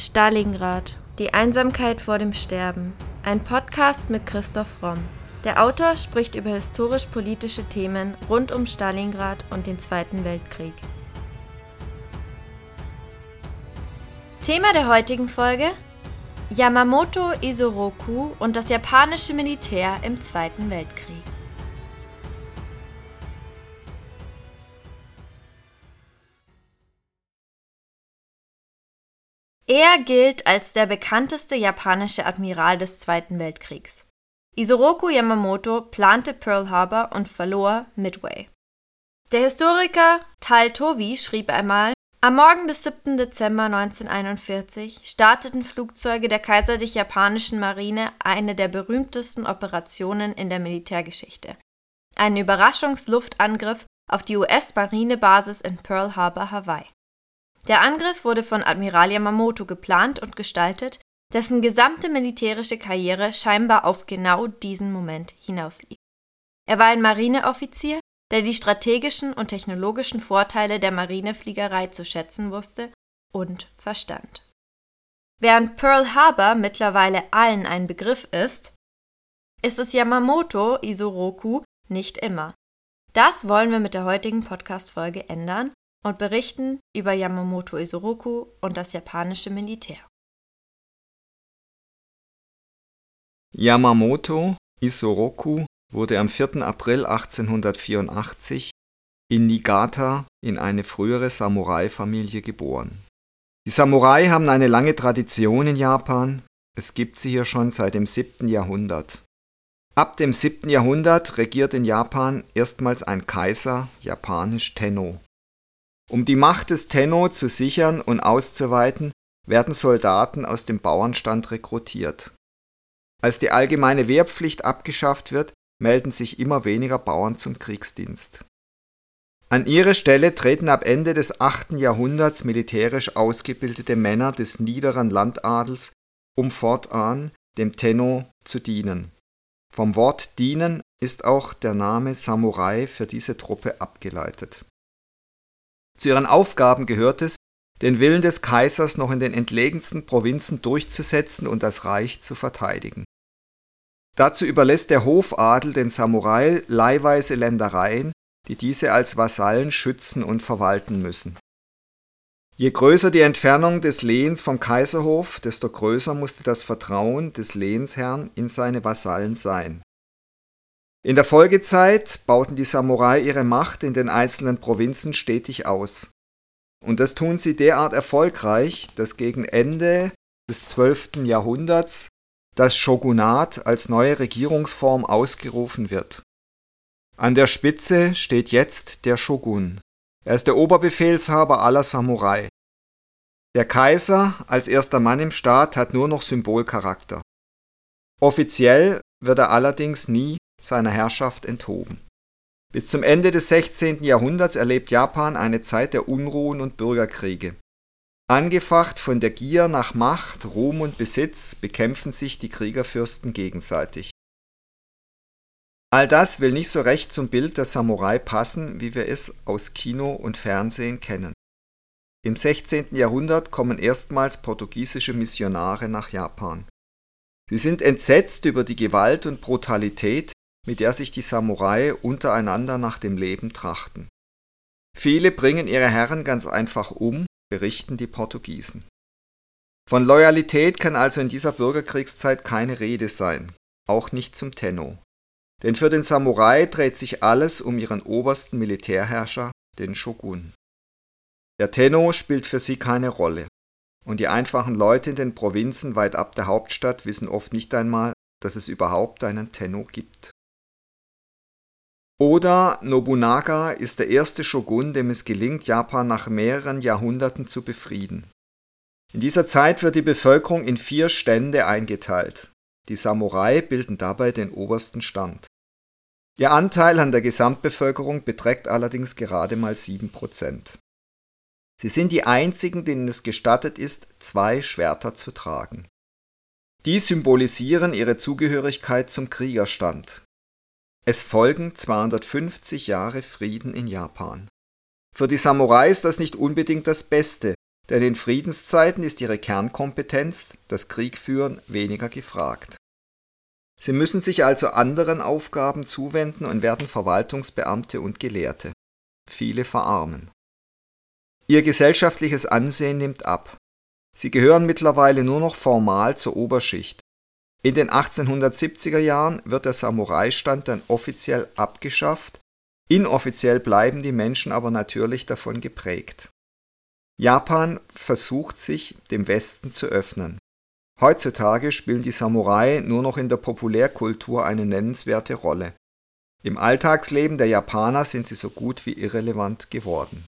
Stalingrad. Die Einsamkeit vor dem Sterben. Ein Podcast mit Christoph Romm. Der Autor spricht über historisch-politische Themen rund um Stalingrad und den Zweiten Weltkrieg. Thema der heutigen Folge: Yamamoto Isoroku und das japanische Militär im Zweiten Weltkrieg. Er gilt als der bekannteste japanische Admiral des Zweiten Weltkriegs. Isoroku Yamamoto plante Pearl Harbor und verlor Midway. Der Historiker Tal Tovi schrieb einmal, am Morgen des 7. Dezember 1941 starteten Flugzeuge der Kaiserlich Japanischen Marine eine der berühmtesten Operationen in der Militärgeschichte. Einen Überraschungsluftangriff auf die US-Marinebasis in Pearl Harbor, Hawaii. Der Angriff wurde von Admiral Yamamoto geplant und gestaltet, dessen gesamte militärische Karriere scheinbar auf genau diesen Moment hinauslief. Er war ein Marineoffizier, der die strategischen und technologischen Vorteile der Marinefliegerei zu schätzen wusste und verstand. Während Pearl Harbor mittlerweile allen ein Begriff ist, ist es Yamamoto Isoroku nicht immer. Das wollen wir mit der heutigen Podcast-Folge ändern und berichten über Yamamoto Isoroku und das japanische Militär. Yamamoto Isoroku wurde am 4. April 1884 in Niigata in eine frühere Samurai-Familie geboren. Die Samurai haben eine lange Tradition in Japan, es gibt sie hier schon seit dem 7. Jahrhundert. Ab dem 7. Jahrhundert regiert in Japan erstmals ein Kaiser, japanisch Tenno. Um die Macht des Tenno zu sichern und auszuweiten, werden Soldaten aus dem Bauernstand rekrutiert. Als die allgemeine Wehrpflicht abgeschafft wird, melden sich immer weniger Bauern zum Kriegsdienst. An ihre Stelle treten ab Ende des 8. Jahrhunderts militärisch ausgebildete Männer des niederen Landadels, um fortan dem Tenno zu dienen. Vom Wort dienen ist auch der Name Samurai für diese Truppe abgeleitet. Zu ihren Aufgaben gehört es, den Willen des Kaisers noch in den entlegensten Provinzen durchzusetzen und das Reich zu verteidigen. Dazu überlässt der Hofadel den Samurai leihweise Ländereien, die diese als Vasallen schützen und verwalten müssen. Je größer die Entfernung des Lehens vom Kaiserhof, desto größer musste das Vertrauen des Lehensherrn in seine Vasallen sein. In der Folgezeit bauten die Samurai ihre Macht in den einzelnen Provinzen stetig aus. Und das tun sie derart erfolgreich, dass gegen Ende des 12. Jahrhunderts das Shogunat als neue Regierungsform ausgerufen wird. An der Spitze steht jetzt der Shogun. Er ist der Oberbefehlshaber aller Samurai. Der Kaiser als erster Mann im Staat hat nur noch Symbolcharakter. Offiziell wird er allerdings nie seiner Herrschaft enthoben. Bis zum Ende des 16. Jahrhunderts erlebt Japan eine Zeit der Unruhen und Bürgerkriege. Angefacht von der Gier nach Macht, Ruhm und Besitz bekämpfen sich die Kriegerfürsten gegenseitig. All das will nicht so recht zum Bild der Samurai passen, wie wir es aus Kino und Fernsehen kennen. Im 16. Jahrhundert kommen erstmals portugiesische Missionare nach Japan. Sie sind entsetzt über die Gewalt und Brutalität, mit der sich die Samurai untereinander nach dem Leben trachten. Viele bringen ihre Herren ganz einfach um, berichten die Portugiesen. Von Loyalität kann also in dieser Bürgerkriegszeit keine Rede sein, auch nicht zum Tenno. Denn für den Samurai dreht sich alles um ihren obersten Militärherrscher, den Shogun. Der Tenno spielt für sie keine Rolle. Und die einfachen Leute in den Provinzen weit ab der Hauptstadt wissen oft nicht einmal, dass es überhaupt einen Tenno gibt. Oda Nobunaga ist der erste Shogun, dem es gelingt, Japan nach mehreren Jahrhunderten zu befrieden. In dieser Zeit wird die Bevölkerung in vier Stände eingeteilt. Die Samurai bilden dabei den obersten Stand. Ihr Anteil an der Gesamtbevölkerung beträgt allerdings gerade mal 7%. Sie sind die einzigen, denen es gestattet ist, zwei Schwerter zu tragen. Die symbolisieren ihre Zugehörigkeit zum Kriegerstand. Es folgen 250 Jahre Frieden in Japan. Für die Samurai ist das nicht unbedingt das Beste, denn in Friedenszeiten ist ihre Kernkompetenz, das Kriegführen, weniger gefragt. Sie müssen sich also anderen Aufgaben zuwenden und werden Verwaltungsbeamte und Gelehrte. Viele verarmen. Ihr gesellschaftliches Ansehen nimmt ab. Sie gehören mittlerweile nur noch formal zur Oberschicht. In den 1870er Jahren wird der Samurai-Stand dann offiziell abgeschafft, inoffiziell bleiben die Menschen aber natürlich davon geprägt. Japan versucht sich dem Westen zu öffnen. Heutzutage spielen die Samurai nur noch in der Populärkultur eine nennenswerte Rolle. Im Alltagsleben der Japaner sind sie so gut wie irrelevant geworden.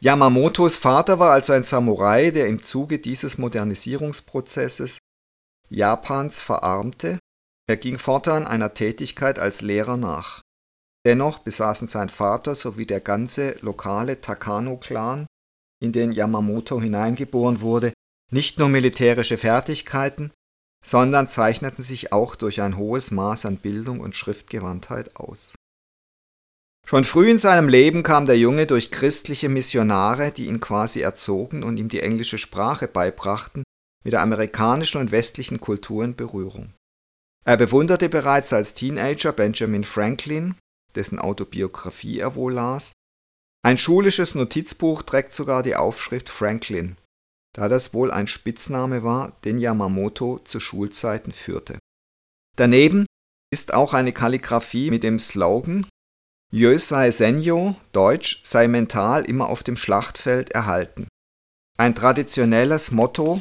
Yamamotos Vater war also ein Samurai, der im Zuge dieses Modernisierungsprozesses Japans verarmte. Er ging fortan einer Tätigkeit als Lehrer nach. Dennoch besaßen sein Vater sowie der ganze lokale Takano-Clan in den Yamamoto hineingeboren wurde, nicht nur militärische Fertigkeiten, sondern zeichneten sich auch durch ein hohes Maß an Bildung und Schriftgewandtheit aus. Schon früh in seinem Leben kam der Junge durch christliche Missionare, die ihn quasi erzogen und ihm die englische Sprache beibrachten, mit der amerikanischen und westlichen Kultur in Berührung. Er bewunderte bereits als Teenager Benjamin Franklin, dessen Autobiografie er wohl las, ein schulisches Notizbuch trägt sogar die Aufschrift Franklin, da das wohl ein Spitzname war, den Yamamoto zu Schulzeiten führte. Daneben ist auch eine Kalligraphie mit dem Slogan Yosei Senyo, Deutsch, sei mental immer auf dem Schlachtfeld erhalten. Ein traditionelles Motto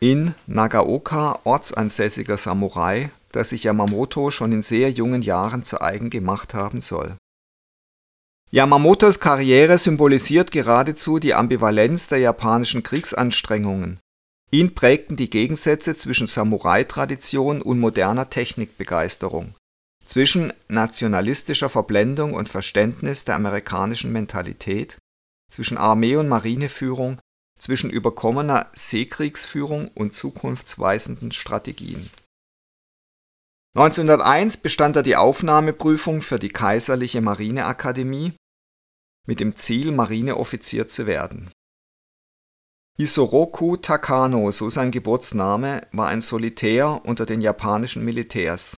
in Nagaoka ortsansässiger Samurai, das sich Yamamoto schon in sehr jungen Jahren zu eigen gemacht haben soll. Yamamotos Karriere symbolisiert geradezu die Ambivalenz der japanischen Kriegsanstrengungen. Ihn prägten die Gegensätze zwischen Samurai-Tradition und moderner Technikbegeisterung, zwischen nationalistischer Verblendung und Verständnis der amerikanischen Mentalität, zwischen Armee- und Marineführung, zwischen überkommener Seekriegsführung und zukunftsweisenden Strategien. 1901 bestand er die Aufnahmeprüfung für die Kaiserliche Marineakademie mit dem Ziel, Marineoffizier zu werden. Isoroku Takano, so sein Geburtsname, war ein Solitär unter den japanischen Militärs.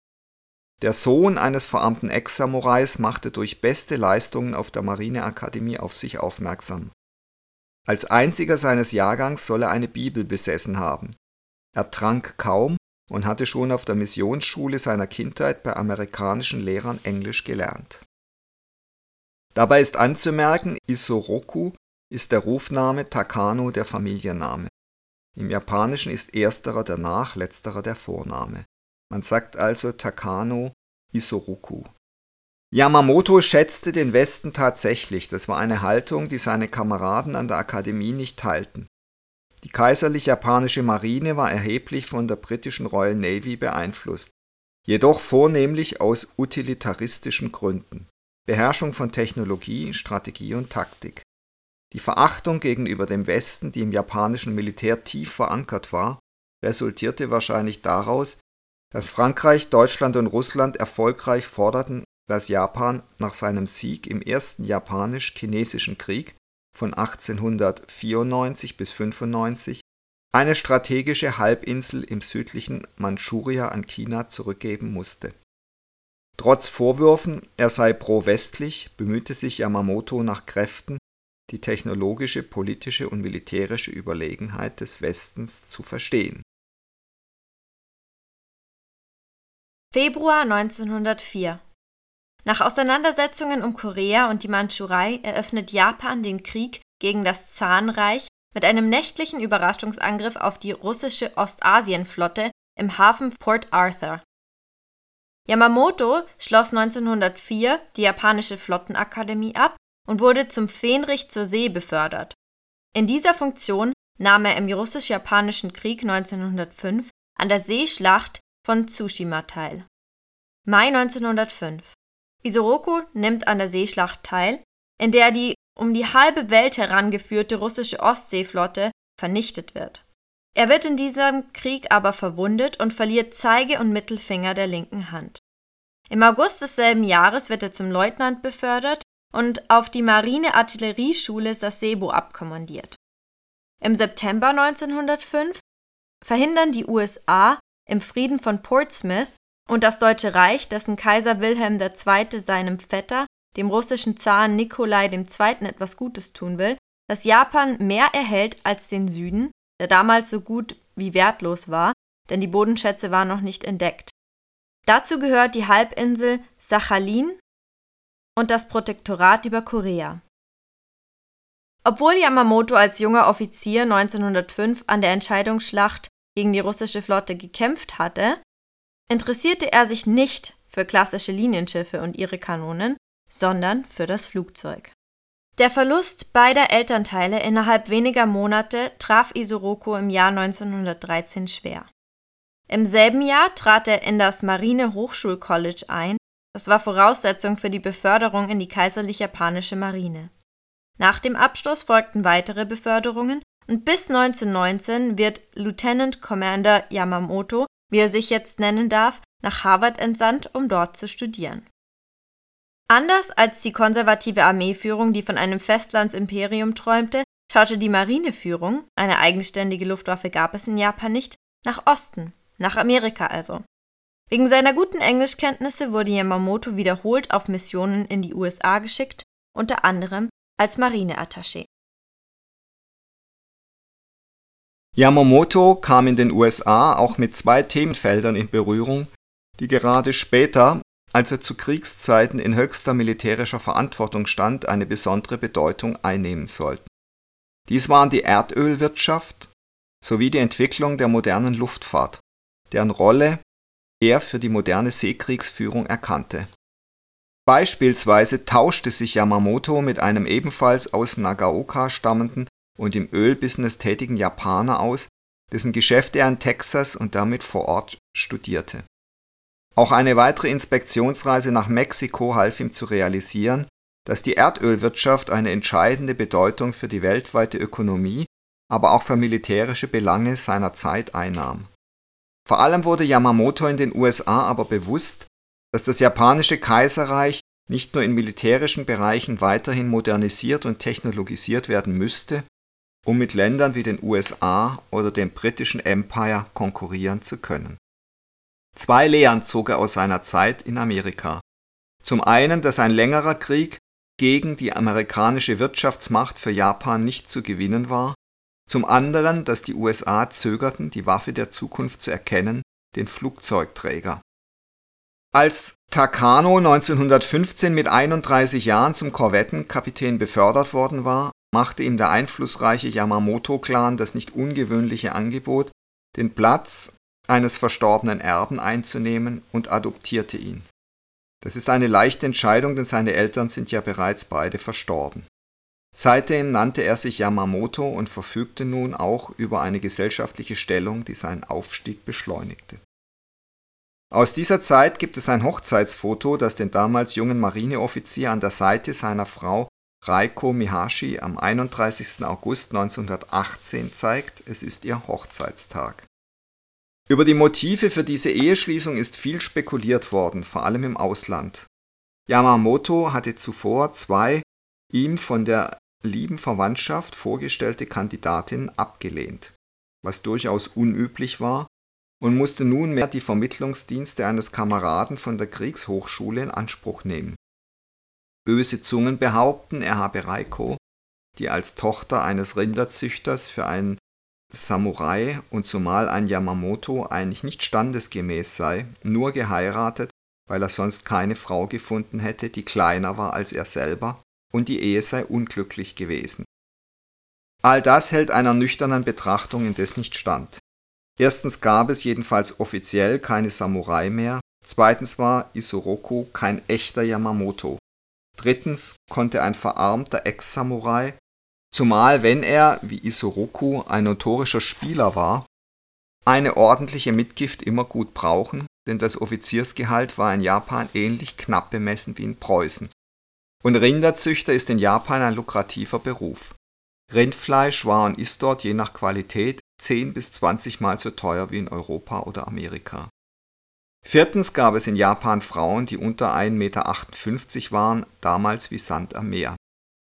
Der Sohn eines verarmten Ex-Samurais machte durch beste Leistungen auf der Marineakademie auf sich aufmerksam. Als einziger seines Jahrgangs soll er eine Bibel besessen haben. Er trank kaum und hatte schon auf der Missionsschule seiner Kindheit bei amerikanischen Lehrern Englisch gelernt. Dabei ist anzumerken, Isoroku ist der Rufname Takano der Familienname. Im Japanischen ist ersterer der Nach-, letzterer der Vorname. Man sagt also Takano Isoroku. Yamamoto schätzte den Westen tatsächlich, das war eine Haltung, die seine Kameraden an der Akademie nicht teilten. Die kaiserlich japanische Marine war erheblich von der britischen Royal Navy beeinflusst, jedoch vornehmlich aus utilitaristischen Gründen Beherrschung von Technologie, Strategie und Taktik. Die Verachtung gegenüber dem Westen, die im japanischen Militär tief verankert war, resultierte wahrscheinlich daraus, dass Frankreich, Deutschland und Russland erfolgreich forderten, dass Japan nach seinem Sieg im ersten Japanisch-Chinesischen Krieg von 1894 bis 95 eine strategische Halbinsel im südlichen Mandschuria an China zurückgeben musste. Trotz Vorwürfen, er sei pro-westlich, bemühte sich Yamamoto nach Kräften, die technologische, politische und militärische Überlegenheit des Westens zu verstehen. Februar 1904 nach Auseinandersetzungen um Korea und die Mandschurei eröffnet Japan den Krieg gegen das Zahnreich mit einem nächtlichen Überraschungsangriff auf die russische Ostasienflotte im Hafen Port Arthur. Yamamoto schloss 1904 die japanische Flottenakademie ab und wurde zum Fähnrich zur See befördert. In dieser Funktion nahm er im russisch-japanischen Krieg 1905 an der Seeschlacht von Tsushima teil. Mai 1905 Isoroku nimmt an der Seeschlacht teil, in der die um die halbe Welt herangeführte russische Ostseeflotte vernichtet wird. Er wird in diesem Krieg aber verwundet und verliert Zeige und Mittelfinger der linken Hand. Im August desselben Jahres wird er zum Leutnant befördert und auf die Marine-Artillerieschule Sasebo abkommandiert. Im September 1905 verhindern die USA im Frieden von Portsmouth und das Deutsche Reich, dessen Kaiser Wilhelm II. seinem Vetter, dem russischen Zaren Nikolai II. etwas Gutes tun will, dass Japan mehr erhält als den Süden, der damals so gut wie wertlos war, denn die Bodenschätze waren noch nicht entdeckt. Dazu gehört die Halbinsel Sachalin und das Protektorat über Korea. Obwohl Yamamoto als junger Offizier 1905 an der Entscheidungsschlacht gegen die russische Flotte gekämpft hatte, interessierte er sich nicht für klassische Linienschiffe und ihre Kanonen, sondern für das Flugzeug. Der Verlust beider Elternteile innerhalb weniger Monate traf Isoroku im Jahr 1913 schwer. Im selben Jahr trat er in das Marine Hochschulcollege ein, das war Voraussetzung für die Beförderung in die kaiserlich japanische Marine. Nach dem Abschluss folgten weitere Beförderungen und bis 1919 wird Lieutenant Commander Yamamoto, wie er sich jetzt nennen darf, nach Harvard entsandt, um dort zu studieren. Anders als die konservative Armeeführung, die von einem Festlandsimperium träumte, schaute die Marineführung, eine eigenständige Luftwaffe gab es in Japan nicht, nach Osten, nach Amerika also. Wegen seiner guten Englischkenntnisse wurde Yamamoto wiederholt auf Missionen in die USA geschickt, unter anderem als Marineattaché. Yamamoto kam in den USA auch mit zwei Themenfeldern in Berührung, die gerade später als er zu Kriegszeiten in höchster militärischer Verantwortung stand, eine besondere Bedeutung einnehmen sollten. Dies waren die Erdölwirtschaft sowie die Entwicklung der modernen Luftfahrt, deren Rolle er für die moderne Seekriegsführung erkannte. Beispielsweise tauschte sich Yamamoto mit einem ebenfalls aus Nagaoka stammenden und im Ölbusiness tätigen Japaner aus, dessen Geschäft er in Texas und damit vor Ort studierte auch eine weitere Inspektionsreise nach Mexiko half ihm zu realisieren, dass die Erdölwirtschaft eine entscheidende Bedeutung für die weltweite Ökonomie, aber auch für militärische Belange seiner Zeit einnahm. Vor allem wurde Yamamoto in den USA aber bewusst, dass das japanische Kaiserreich nicht nur in militärischen Bereichen weiterhin modernisiert und technologisiert werden müsste, um mit Ländern wie den USA oder dem britischen Empire konkurrieren zu können Zwei Lehren zog er aus seiner Zeit in Amerika. Zum einen, dass ein längerer Krieg gegen die amerikanische Wirtschaftsmacht für Japan nicht zu gewinnen war, zum anderen, dass die USA zögerten, die Waffe der Zukunft zu erkennen, den Flugzeugträger. Als Takano 1915 mit 31 Jahren zum Korvettenkapitän befördert worden war, machte ihm der einflussreiche Yamamoto-Clan das nicht ungewöhnliche Angebot, den Platz eines verstorbenen Erben einzunehmen und adoptierte ihn. Das ist eine leichte Entscheidung, denn seine Eltern sind ja bereits beide verstorben. Seitdem nannte er sich Yamamoto und verfügte nun auch über eine gesellschaftliche Stellung, die seinen Aufstieg beschleunigte. Aus dieser Zeit gibt es ein Hochzeitsfoto, das den damals jungen Marineoffizier an der Seite seiner Frau Reiko Mihashi am 31. August 1918 zeigt. Es ist ihr Hochzeitstag. Über die Motive für diese Eheschließung ist viel spekuliert worden, vor allem im Ausland. Yamamoto hatte zuvor zwei ihm von der lieben Verwandtschaft vorgestellte Kandidatinnen abgelehnt, was durchaus unüblich war, und musste nunmehr die Vermittlungsdienste eines Kameraden von der Kriegshochschule in Anspruch nehmen. Böse Zungen behaupten, er habe Reiko, die als Tochter eines Rinderzüchters für einen Samurai und zumal ein Yamamoto eigentlich nicht standesgemäß sei, nur geheiratet, weil er sonst keine Frau gefunden hätte, die kleiner war als er selber, und die Ehe sei unglücklich gewesen. All das hält einer nüchternen Betrachtung indes nicht stand. Erstens gab es jedenfalls offiziell keine Samurai mehr, zweitens war Isoroku kein echter Yamamoto. Drittens konnte ein verarmter Ex-Samurai Zumal wenn er, wie Isoroku, ein notorischer Spieler war, eine ordentliche Mitgift immer gut brauchen, denn das Offiziersgehalt war in Japan ähnlich knapp bemessen wie in Preußen. Und Rinderzüchter ist in Japan ein lukrativer Beruf. Rindfleisch war und ist dort je nach Qualität 10 bis 20 Mal so teuer wie in Europa oder Amerika. Viertens gab es in Japan Frauen, die unter 1,58 Meter waren, damals wie Sand am Meer.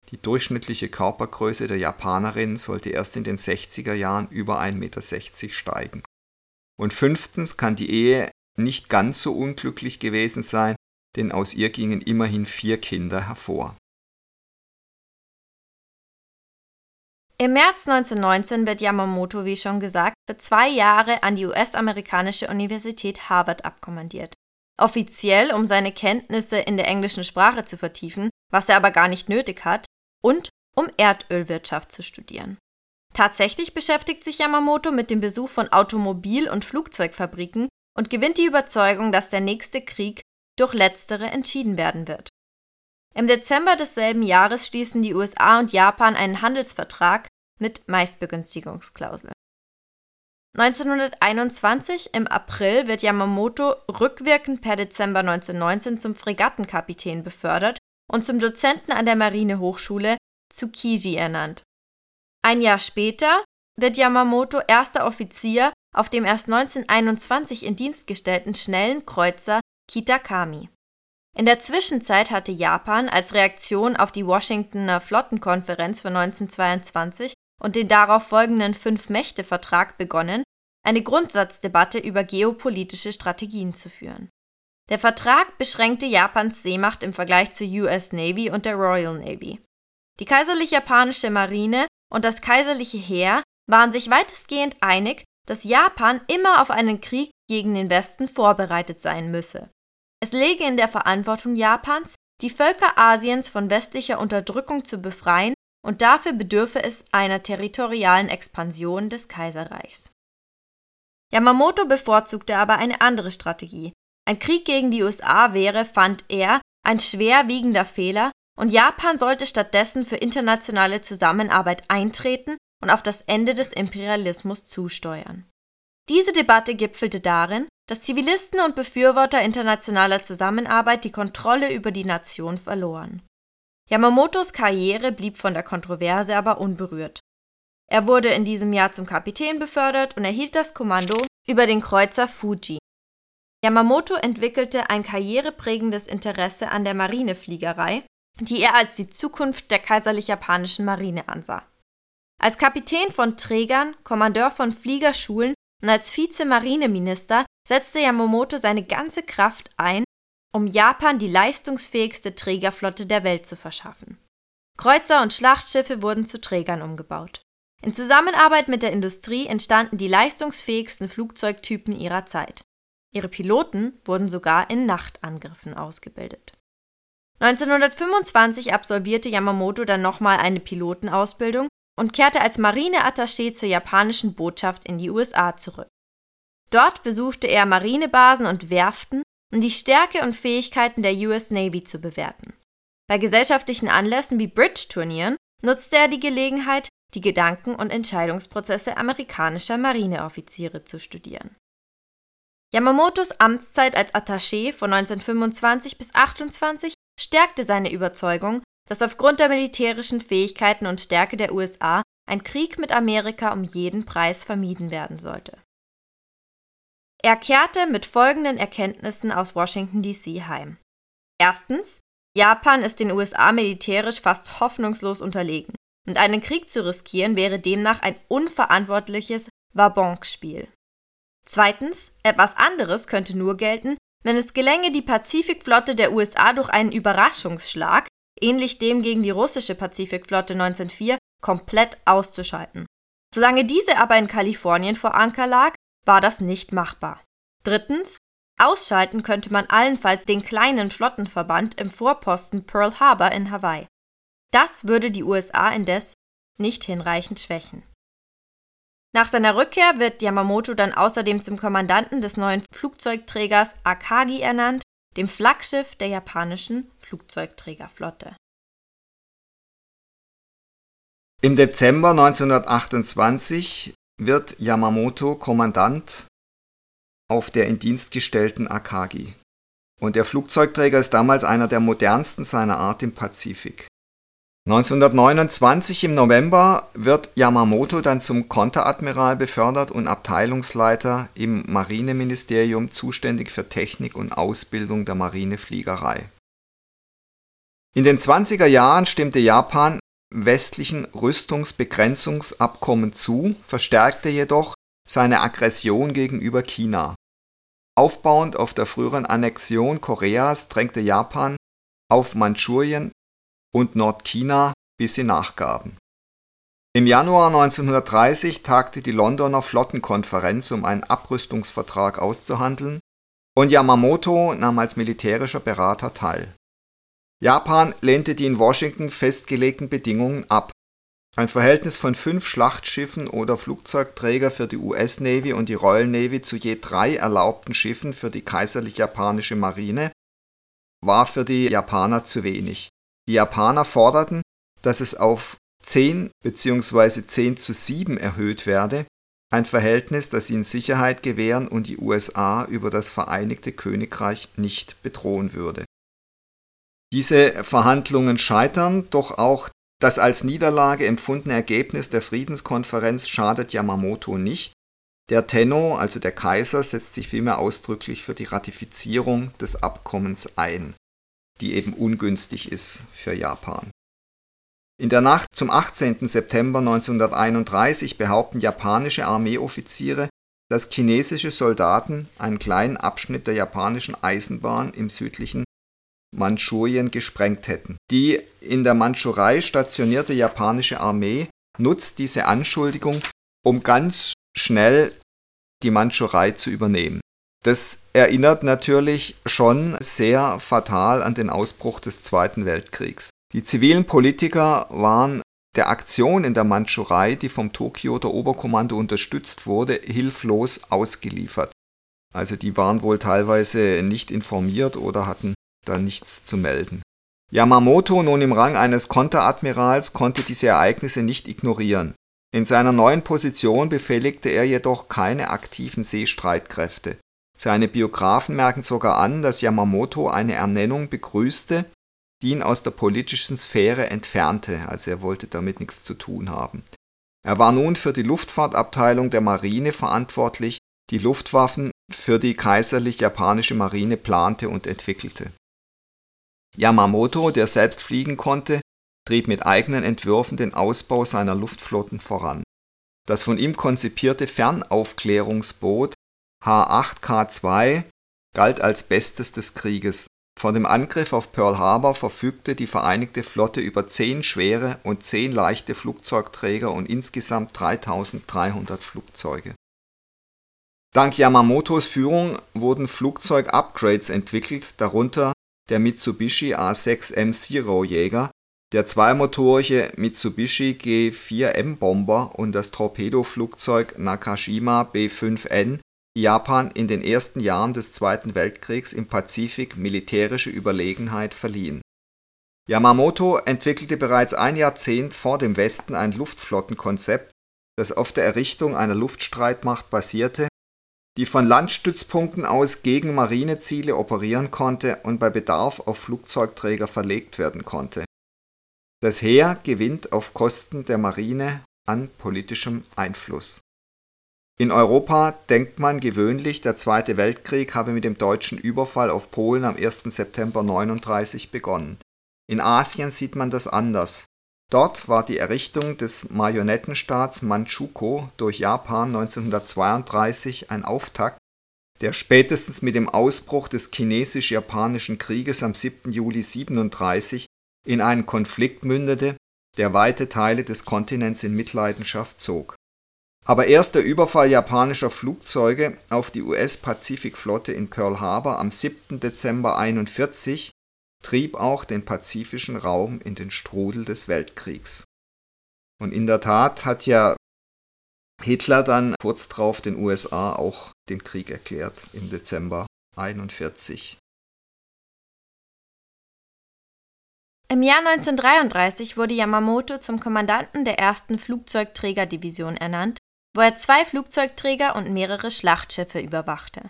Die durchschnittliche Körpergröße der Japanerin sollte erst in den 60er Jahren über 1,60 Meter steigen. Und fünftens kann die Ehe nicht ganz so unglücklich gewesen sein, denn aus ihr gingen immerhin vier Kinder hervor. Im März 1919 wird Yamamoto, wie schon gesagt, für zwei Jahre an die US-amerikanische Universität Harvard abkommandiert. Offiziell, um seine Kenntnisse in der englischen Sprache zu vertiefen, was er aber gar nicht nötig hat, und um Erdölwirtschaft zu studieren. Tatsächlich beschäftigt sich Yamamoto mit dem Besuch von Automobil- und Flugzeugfabriken und gewinnt die Überzeugung, dass der nächste Krieg durch letztere entschieden werden wird. Im Dezember desselben Jahres schließen die USA und Japan einen Handelsvertrag mit Meistbegünstigungsklausel. 1921 im April wird Yamamoto rückwirkend per Dezember 1919 zum Fregattenkapitän befördert und zum Dozenten an der Marinehochschule Tsukiji ernannt. Ein Jahr später wird Yamamoto erster Offizier auf dem erst 1921 in Dienst gestellten schnellen Kreuzer Kitakami. In der Zwischenzeit hatte Japan als Reaktion auf die Washingtoner Flottenkonferenz von 1922 und den darauf folgenden Fünf-Mächte-Vertrag begonnen, eine Grundsatzdebatte über geopolitische Strategien zu führen. Der Vertrag beschränkte Japans Seemacht im Vergleich zur US Navy und der Royal Navy. Die kaiserlich-japanische Marine und das kaiserliche Heer waren sich weitestgehend einig, dass Japan immer auf einen Krieg gegen den Westen vorbereitet sein müsse. Es läge in der Verantwortung Japans, die Völker Asiens von westlicher Unterdrückung zu befreien und dafür bedürfe es einer territorialen Expansion des Kaiserreichs. Yamamoto bevorzugte aber eine andere Strategie. Ein Krieg gegen die USA wäre, fand er, ein schwerwiegender Fehler und Japan sollte stattdessen für internationale Zusammenarbeit eintreten und auf das Ende des Imperialismus zusteuern. Diese Debatte gipfelte darin, dass Zivilisten und Befürworter internationaler Zusammenarbeit die Kontrolle über die Nation verloren. Yamamotos Karriere blieb von der Kontroverse aber unberührt. Er wurde in diesem Jahr zum Kapitän befördert und erhielt das Kommando über den Kreuzer Fuji. Yamamoto entwickelte ein karriereprägendes Interesse an der Marinefliegerei, die er als die Zukunft der kaiserlich-japanischen Marine ansah. Als Kapitän von Trägern, Kommandeur von Fliegerschulen und als Vize-Marineminister setzte Yamamoto seine ganze Kraft ein, um Japan die leistungsfähigste Trägerflotte der Welt zu verschaffen. Kreuzer und Schlachtschiffe wurden zu Trägern umgebaut. In Zusammenarbeit mit der Industrie entstanden die leistungsfähigsten Flugzeugtypen ihrer Zeit. Ihre Piloten wurden sogar in Nachtangriffen ausgebildet. 1925 absolvierte Yamamoto dann nochmal eine Pilotenausbildung und kehrte als Marineattaché zur japanischen Botschaft in die USA zurück. Dort besuchte er Marinebasen und Werften, um die Stärke und Fähigkeiten der US Navy zu bewerten. Bei gesellschaftlichen Anlässen wie Bridge-Turnieren nutzte er die Gelegenheit, die Gedanken und Entscheidungsprozesse amerikanischer Marineoffiziere zu studieren. Yamamotos Amtszeit als Attaché von 1925 bis 1928 stärkte seine Überzeugung, dass aufgrund der militärischen Fähigkeiten und Stärke der USA ein Krieg mit Amerika um jeden Preis vermieden werden sollte. Er kehrte mit folgenden Erkenntnissen aus Washington, D.C. heim. Erstens, Japan ist den USA militärisch fast hoffnungslos unterlegen, und einen Krieg zu riskieren wäre demnach ein unverantwortliches Wabonk-Spiel. Zweitens, etwas anderes könnte nur gelten, wenn es gelänge, die Pazifikflotte der USA durch einen Überraschungsschlag, ähnlich dem gegen die russische Pazifikflotte 1904, komplett auszuschalten. Solange diese aber in Kalifornien vor Anker lag, war das nicht machbar. Drittens, ausschalten könnte man allenfalls den kleinen Flottenverband im Vorposten Pearl Harbor in Hawaii. Das würde die USA indes nicht hinreichend schwächen. Nach seiner Rückkehr wird Yamamoto dann außerdem zum Kommandanten des neuen Flugzeugträgers Akagi ernannt, dem Flaggschiff der japanischen Flugzeugträgerflotte. Im Dezember 1928 wird Yamamoto Kommandant auf der in Dienst gestellten Akagi. Und der Flugzeugträger ist damals einer der modernsten seiner Art im Pazifik. 1929 im November wird Yamamoto dann zum Konteradmiral befördert und Abteilungsleiter im Marineministerium zuständig für Technik und Ausbildung der Marinefliegerei. In den 20er Jahren stimmte Japan westlichen Rüstungsbegrenzungsabkommen zu, verstärkte jedoch seine Aggression gegenüber China. Aufbauend auf der früheren Annexion Koreas drängte Japan auf Mandschurien und Nordchina, bis sie nachgaben. Im Januar 1930 tagte die Londoner Flottenkonferenz, um einen Abrüstungsvertrag auszuhandeln, und Yamamoto nahm als militärischer Berater teil. Japan lehnte die in Washington festgelegten Bedingungen ab. Ein Verhältnis von fünf Schlachtschiffen oder Flugzeugträger für die US Navy und die Royal Navy zu je drei erlaubten Schiffen für die kaiserlich japanische Marine war für die Japaner zu wenig. Die Japaner forderten, dass es auf 10 bzw. 10 zu 7 erhöht werde, ein Verhältnis, das ihnen Sicherheit gewähren und die USA über das Vereinigte Königreich nicht bedrohen würde. Diese Verhandlungen scheitern, doch auch das als Niederlage empfundene Ergebnis der Friedenskonferenz schadet Yamamoto nicht. Der Tenno, also der Kaiser, setzt sich vielmehr ausdrücklich für die Ratifizierung des Abkommens ein, die eben ungünstig ist für Japan. In der Nacht zum 18. September 1931 behaupten japanische Armeeoffiziere, dass chinesische Soldaten einen kleinen Abschnitt der japanischen Eisenbahn im südlichen Mandschurien gesprengt hätten. Die in der Mandschurei stationierte japanische Armee nutzt diese Anschuldigung, um ganz schnell die Mandschurei zu übernehmen. Das erinnert natürlich schon sehr fatal an den Ausbruch des Zweiten Weltkriegs. Die zivilen Politiker waren der Aktion in der Mandschurei, die vom Tokioter Oberkommando unterstützt wurde, hilflos ausgeliefert. Also die waren wohl teilweise nicht informiert oder hatten da nichts zu melden. Yamamoto, nun im Rang eines Konteradmirals, konnte diese Ereignisse nicht ignorieren. In seiner neuen Position befehligte er jedoch keine aktiven Seestreitkräfte. Seine Biografen merken sogar an, dass Yamamoto eine Ernennung begrüßte, die ihn aus der politischen Sphäre entfernte, also er wollte damit nichts zu tun haben. Er war nun für die Luftfahrtabteilung der Marine verantwortlich, die Luftwaffen für die kaiserlich-japanische Marine plante und entwickelte. Yamamoto, der selbst fliegen konnte, trieb mit eigenen Entwürfen den Ausbau seiner Luftflotten voran. Das von ihm konzipierte Fernaufklärungsboot H8K2 galt als Bestes des Krieges vor dem Angriff auf Pearl Harbor verfügte die Vereinigte Flotte über zehn schwere und zehn leichte Flugzeugträger und insgesamt 3300 Flugzeuge. Dank Yamamotos Führung wurden Flugzeug-Upgrades entwickelt, darunter der Mitsubishi A6M Zero Jäger, der zweimotorige Mitsubishi G4M Bomber und das Torpedoflugzeug Nakashima B5N Japan in den ersten Jahren des Zweiten Weltkriegs im Pazifik militärische Überlegenheit verliehen. Yamamoto entwickelte bereits ein Jahrzehnt vor dem Westen ein Luftflottenkonzept, das auf der Errichtung einer Luftstreitmacht basierte, die von Landstützpunkten aus gegen Marineziele operieren konnte und bei Bedarf auf Flugzeugträger verlegt werden konnte. Das Heer gewinnt auf Kosten der Marine an politischem Einfluss in Europa denkt man gewöhnlich, der Zweite Weltkrieg habe mit dem deutschen Überfall auf Polen am 1. September 1939 begonnen. In Asien sieht man das anders. Dort war die Errichtung des Marionettenstaats Manchukuo durch Japan 1932 ein Auftakt, der spätestens mit dem Ausbruch des Chinesisch-Japanischen Krieges am 7. Juli 1937 in einen Konflikt mündete, der weite Teile des Kontinents in Mitleidenschaft zog aber erst der Überfall japanischer Flugzeuge auf die US-Pazifikflotte in Pearl Harbor am 7. Dezember 1941 trieb auch den pazifischen Raum in den Strudel des Weltkriegs. Und in der Tat hat ja Hitler dann kurz darauf den USA auch den Krieg erklärt im Dezember 1941. Im Jahr 1933 wurde Yamamoto zum Kommandanten der ersten Flugzeugträgerdivision ernannt wo er zwei Flugzeugträger und mehrere Schlachtschiffe überwachte.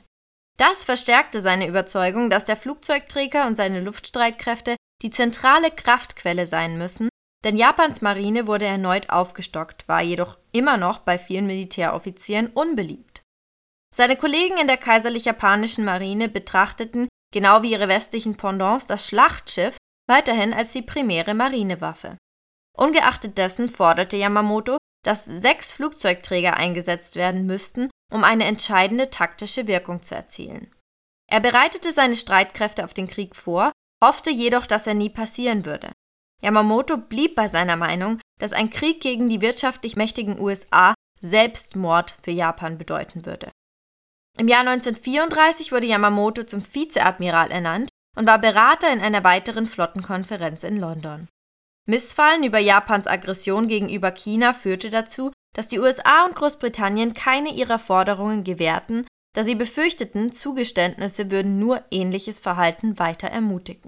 Das verstärkte seine Überzeugung, dass der Flugzeugträger und seine Luftstreitkräfte die zentrale Kraftquelle sein müssen, denn Japans Marine wurde erneut aufgestockt, war jedoch immer noch bei vielen Militäroffizieren unbeliebt. Seine Kollegen in der kaiserlich-japanischen Marine betrachteten, genau wie ihre westlichen Pendants, das Schlachtschiff weiterhin als die primäre Marinewaffe. Ungeachtet dessen forderte Yamamoto, dass sechs Flugzeugträger eingesetzt werden müssten, um eine entscheidende taktische Wirkung zu erzielen. Er bereitete seine Streitkräfte auf den Krieg vor, hoffte jedoch, dass er nie passieren würde. Yamamoto blieb bei seiner Meinung, dass ein Krieg gegen die wirtschaftlich mächtigen USA Selbstmord für Japan bedeuten würde. Im Jahr 1934 wurde Yamamoto zum Vizeadmiral ernannt und war Berater in einer weiteren Flottenkonferenz in London. Missfallen über Japans Aggression gegenüber China führte dazu, dass die USA und Großbritannien keine ihrer Forderungen gewährten, da sie befürchteten, Zugeständnisse würden nur ähnliches Verhalten weiter ermutigen.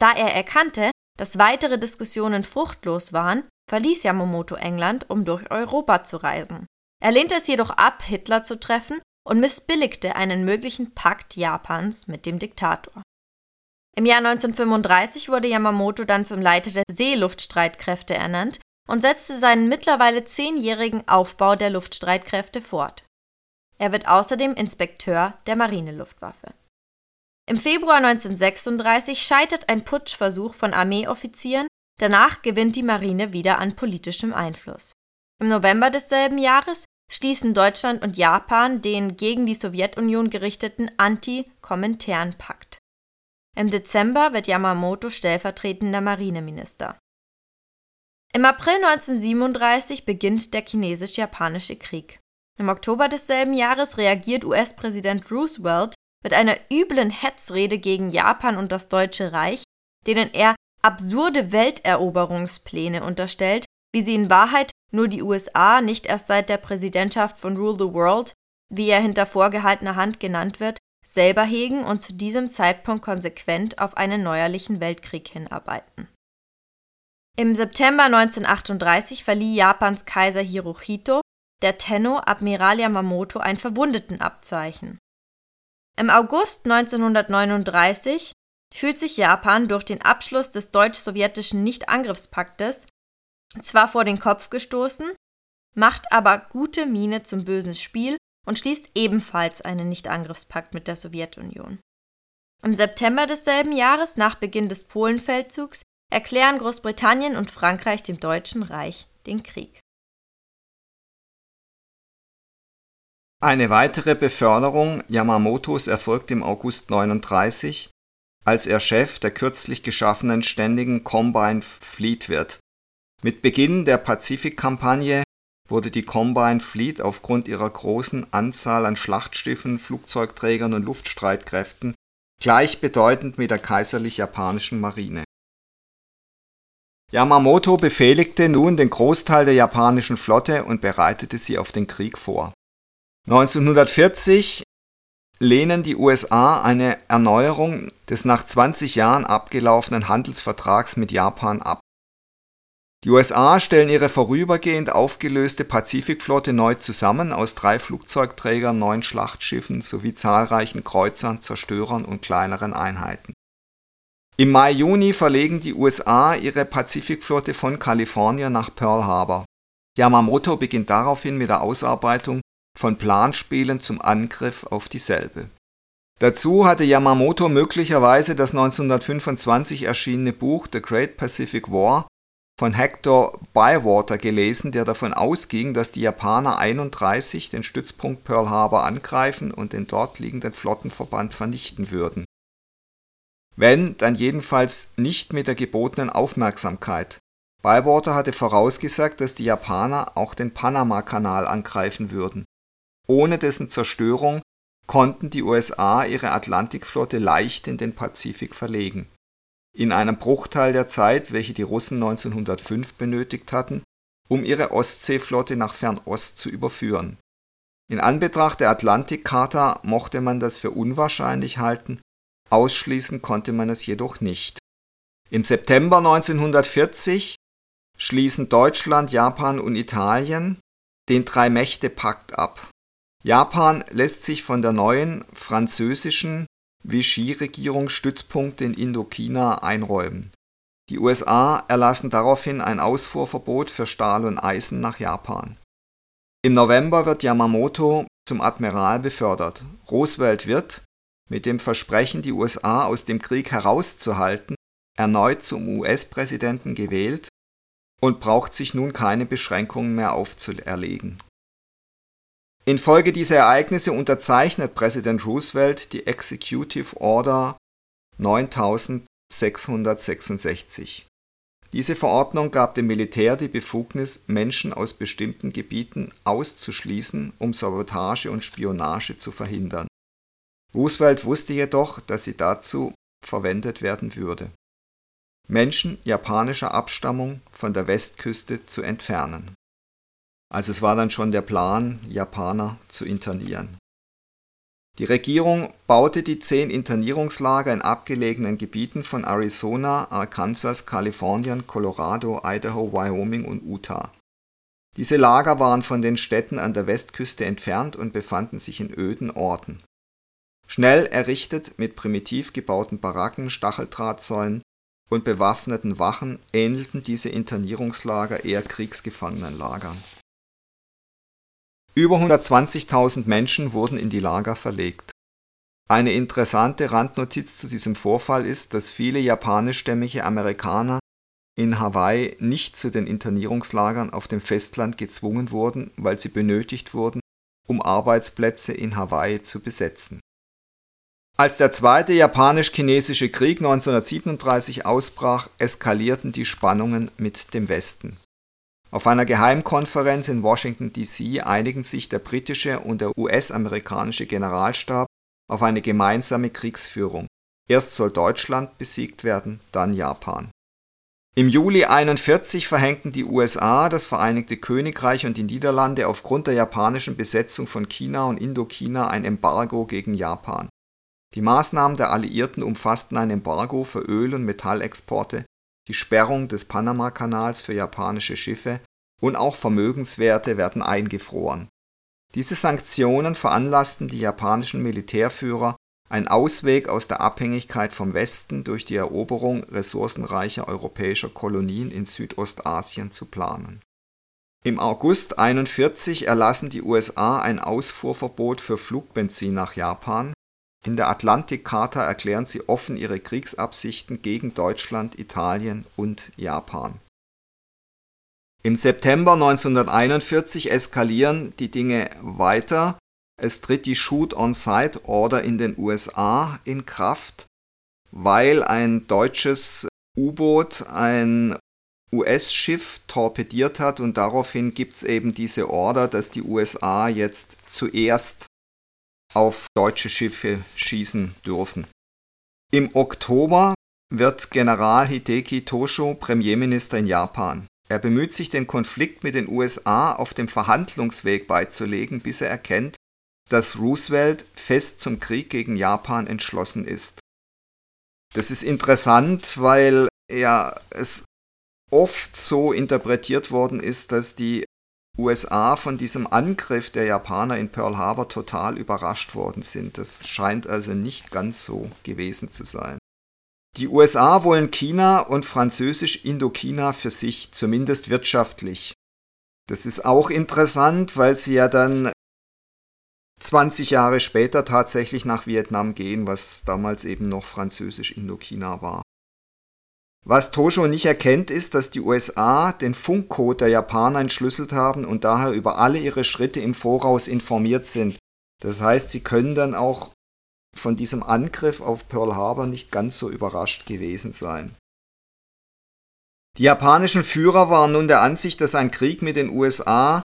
Da er erkannte, dass weitere Diskussionen fruchtlos waren, verließ Yamamoto England, um durch Europa zu reisen. Er lehnte es jedoch ab, Hitler zu treffen und missbilligte einen möglichen Pakt Japans mit dem Diktator. Im Jahr 1935 wurde Yamamoto dann zum Leiter der Seeluftstreitkräfte ernannt und setzte seinen mittlerweile zehnjährigen Aufbau der Luftstreitkräfte fort. Er wird außerdem Inspekteur der Marineluftwaffe. Im Februar 1936 scheitert ein Putschversuch von Armeeoffizieren, danach gewinnt die Marine wieder an politischem Einfluss. Im November desselben Jahres schließen Deutschland und Japan den gegen die Sowjetunion gerichteten Anti-Komintern-Pakt. Im Dezember wird Yamamoto stellvertretender Marineminister. Im April 1937 beginnt der Chinesisch-Japanische Krieg. Im Oktober desselben Jahres reagiert US-Präsident Roosevelt mit einer üblen Hetzrede gegen Japan und das Deutsche Reich, denen er absurde Welteroberungspläne unterstellt, wie sie in Wahrheit nur die USA nicht erst seit der Präsidentschaft von Rule the World, wie er hinter vorgehaltener Hand genannt wird, selber hegen und zu diesem Zeitpunkt konsequent auf einen neuerlichen Weltkrieg hinarbeiten. Im September 1938 verlieh Japans Kaiser Hirohito der Tenno Admiral Yamamoto ein Verwundetenabzeichen. Im August 1939 fühlt sich Japan durch den Abschluss des deutsch-sowjetischen Nichtangriffspaktes zwar vor den Kopf gestoßen, macht aber gute Miene zum bösen Spiel und schließt ebenfalls einen Nichtangriffspakt mit der Sowjetunion. Im September desselben Jahres, nach Beginn des Polenfeldzugs, erklären Großbritannien und Frankreich dem Deutschen Reich den Krieg. Eine weitere Beförderung Yamamotos erfolgt im August 39, als er Chef der kürzlich geschaffenen Ständigen Combined Fleet wird. Mit Beginn der Pazifikkampagne wurde die Combined Fleet aufgrund ihrer großen Anzahl an Schlachtschiffen, Flugzeugträgern und Luftstreitkräften gleichbedeutend mit der kaiserlich-japanischen Marine. Yamamoto befehligte nun den Großteil der japanischen Flotte und bereitete sie auf den Krieg vor. 1940 lehnen die USA eine Erneuerung des nach 20 Jahren abgelaufenen Handelsvertrags mit Japan ab die USA stellen ihre vorübergehend aufgelöste Pazifikflotte neu zusammen aus drei Flugzeugträgern, neun Schlachtschiffen sowie zahlreichen Kreuzern, Zerstörern und kleineren Einheiten. Im Mai-Juni verlegen die USA ihre Pazifikflotte von Kalifornien nach Pearl Harbor. Yamamoto beginnt daraufhin mit der Ausarbeitung von Planspielen zum Angriff auf dieselbe. Dazu hatte Yamamoto möglicherweise das 1925 erschienene Buch The Great Pacific War von Hector Bywater gelesen, der davon ausging, dass die Japaner 31 den Stützpunkt Pearl Harbor angreifen und den dort liegenden Flottenverband vernichten würden. Wenn, dann jedenfalls nicht mit der gebotenen Aufmerksamkeit. Bywater hatte vorausgesagt, dass die Japaner auch den Panamakanal angreifen würden. Ohne dessen Zerstörung konnten die USA ihre Atlantikflotte leicht in den Pazifik verlegen in einem Bruchteil der Zeit, welche die Russen 1905 benötigt hatten, um ihre Ostseeflotte nach Fernost zu überführen. In Anbetracht der Atlantikcharta mochte man das für unwahrscheinlich halten, ausschließen konnte man es jedoch nicht. Im September 1940 schließen Deutschland, Japan und Italien den Drei-Mächte-Pakt ab. Japan lässt sich von der neuen französischen Vichy-Regierung Stützpunkte in Indochina einräumen. Die USA erlassen daraufhin ein Ausfuhrverbot für Stahl und Eisen nach Japan. Im November wird Yamamoto zum Admiral befördert. Roosevelt wird, mit dem Versprechen, die USA aus dem Krieg herauszuhalten, erneut zum US-Präsidenten gewählt und braucht sich nun keine Beschränkungen mehr aufzuerlegen. Infolge dieser Ereignisse unterzeichnet Präsident Roosevelt die Executive Order 9666. Diese Verordnung gab dem Militär die Befugnis, Menschen aus bestimmten Gebieten auszuschließen, um Sabotage und Spionage zu verhindern. Roosevelt wusste jedoch, dass sie dazu verwendet werden würde, Menschen japanischer Abstammung von der Westküste zu entfernen. Also es war dann schon der Plan, Japaner zu internieren. Die Regierung baute die zehn Internierungslager in abgelegenen Gebieten von Arizona, Arkansas, Kalifornien, Colorado, Idaho, Wyoming und Utah. Diese Lager waren von den Städten an der Westküste entfernt und befanden sich in öden Orten. Schnell errichtet mit primitiv gebauten Baracken, Stacheldrahtzäunen und bewaffneten Wachen ähnelten diese Internierungslager eher Kriegsgefangenenlagern über 120.000 Menschen wurden in die Lager verlegt. Eine interessante Randnotiz zu diesem Vorfall ist, dass viele japanischstämmige Amerikaner in Hawaii nicht zu den Internierungslagern auf dem Festland gezwungen wurden, weil sie benötigt wurden, um Arbeitsplätze in Hawaii zu besetzen. Als der Zweite Japanisch-Chinesische Krieg 1937 ausbrach, eskalierten die Spannungen mit dem Westen auf einer Geheimkonferenz in Washington, D.C. einigen sich der britische und der US-amerikanische Generalstab auf eine gemeinsame Kriegsführung. Erst soll Deutschland besiegt werden, dann Japan. Im Juli 1941 verhängten die USA, das Vereinigte Königreich und die Niederlande aufgrund der japanischen Besetzung von China und Indochina ein Embargo gegen Japan. Die Maßnahmen der Alliierten umfassten ein Embargo für Öl- und Metallexporte die Sperrung des Panamakanals für japanische Schiffe und auch Vermögenswerte werden eingefroren. Diese Sanktionen veranlassten die japanischen Militärführer, einen Ausweg aus der Abhängigkeit vom Westen durch die Eroberung ressourcenreicher europäischer Kolonien in Südostasien zu planen. Im August 1941 erlassen die USA ein Ausfuhrverbot für Flugbenzin nach Japan in der Atlantikcharta erklären sie offen ihre Kriegsabsichten gegen Deutschland, Italien und Japan. Im September 1941 eskalieren die Dinge weiter. Es tritt die Shoot-on-Sight-Order in den USA in Kraft, weil ein deutsches U-Boot ein US-Schiff torpediert hat und daraufhin gibt es eben diese Order, dass die USA jetzt zuerst auf deutsche Schiffe schießen dürfen. Im Oktober wird General Hideki Tosho Premierminister in Japan. Er bemüht sich, den Konflikt mit den USA auf dem Verhandlungsweg beizulegen, bis er erkennt, dass Roosevelt fest zum Krieg gegen Japan entschlossen ist. Das ist interessant, weil ja es oft so interpretiert worden ist, dass die USA von diesem Angriff der Japaner in Pearl Harbor total überrascht worden sind. Das scheint also nicht ganz so gewesen zu sein. Die USA wollen China und französisch Indochina für sich, zumindest wirtschaftlich. Das ist auch interessant, weil sie ja dann 20 Jahre später tatsächlich nach Vietnam gehen, was damals eben noch französisch Indochina war. Was Tosho nicht erkennt, ist, dass die USA den Funkcode der Japaner entschlüsselt haben und daher über alle ihre Schritte im Voraus informiert sind. Das heißt, sie können dann auch von diesem Angriff auf Pearl Harbor nicht ganz so überrascht gewesen sein. Die japanischen Führer waren nun der Ansicht, dass ein Krieg mit den USA,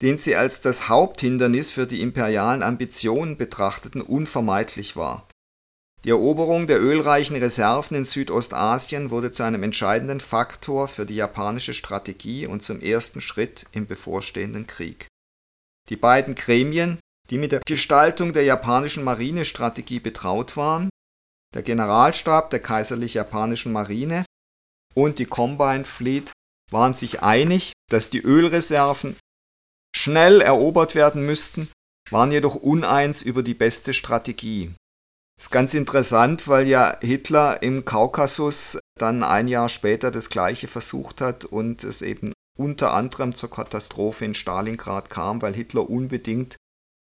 den sie als das Haupthindernis für die imperialen Ambitionen betrachteten, unvermeidlich war. Die Eroberung der ölreichen Reserven in Südostasien wurde zu einem entscheidenden Faktor für die japanische Strategie und zum ersten Schritt im bevorstehenden Krieg. Die beiden Gremien, die mit der Gestaltung der japanischen Marinestrategie betraut waren, der Generalstab der Kaiserlich Japanischen Marine und die Combined Fleet, waren sich einig, dass die Ölreserven schnell erobert werden müssten, waren jedoch uneins über die beste Strategie. Ist ganz interessant, weil ja Hitler im Kaukasus dann ein Jahr später das gleiche versucht hat und es eben unter anderem zur Katastrophe in Stalingrad kam, weil Hitler unbedingt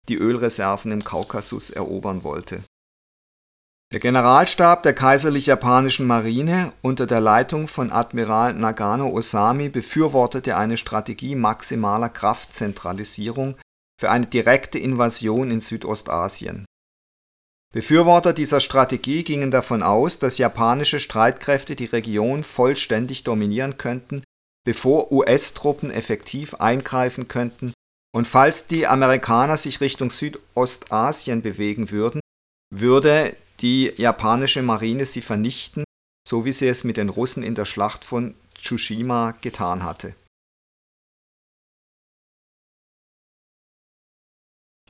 die Ölreserven im Kaukasus erobern wollte. Der Generalstab der Kaiserlich Japanischen Marine unter der Leitung von Admiral Nagano Osami befürwortete eine Strategie maximaler Kraftzentralisierung für eine direkte Invasion in Südostasien. Befürworter dieser Strategie gingen davon aus, dass japanische Streitkräfte die Region vollständig dominieren könnten, bevor US-Truppen effektiv eingreifen könnten, und falls die Amerikaner sich Richtung Südostasien bewegen würden, würde die japanische Marine sie vernichten, so wie sie es mit den Russen in der Schlacht von Tsushima getan hatte.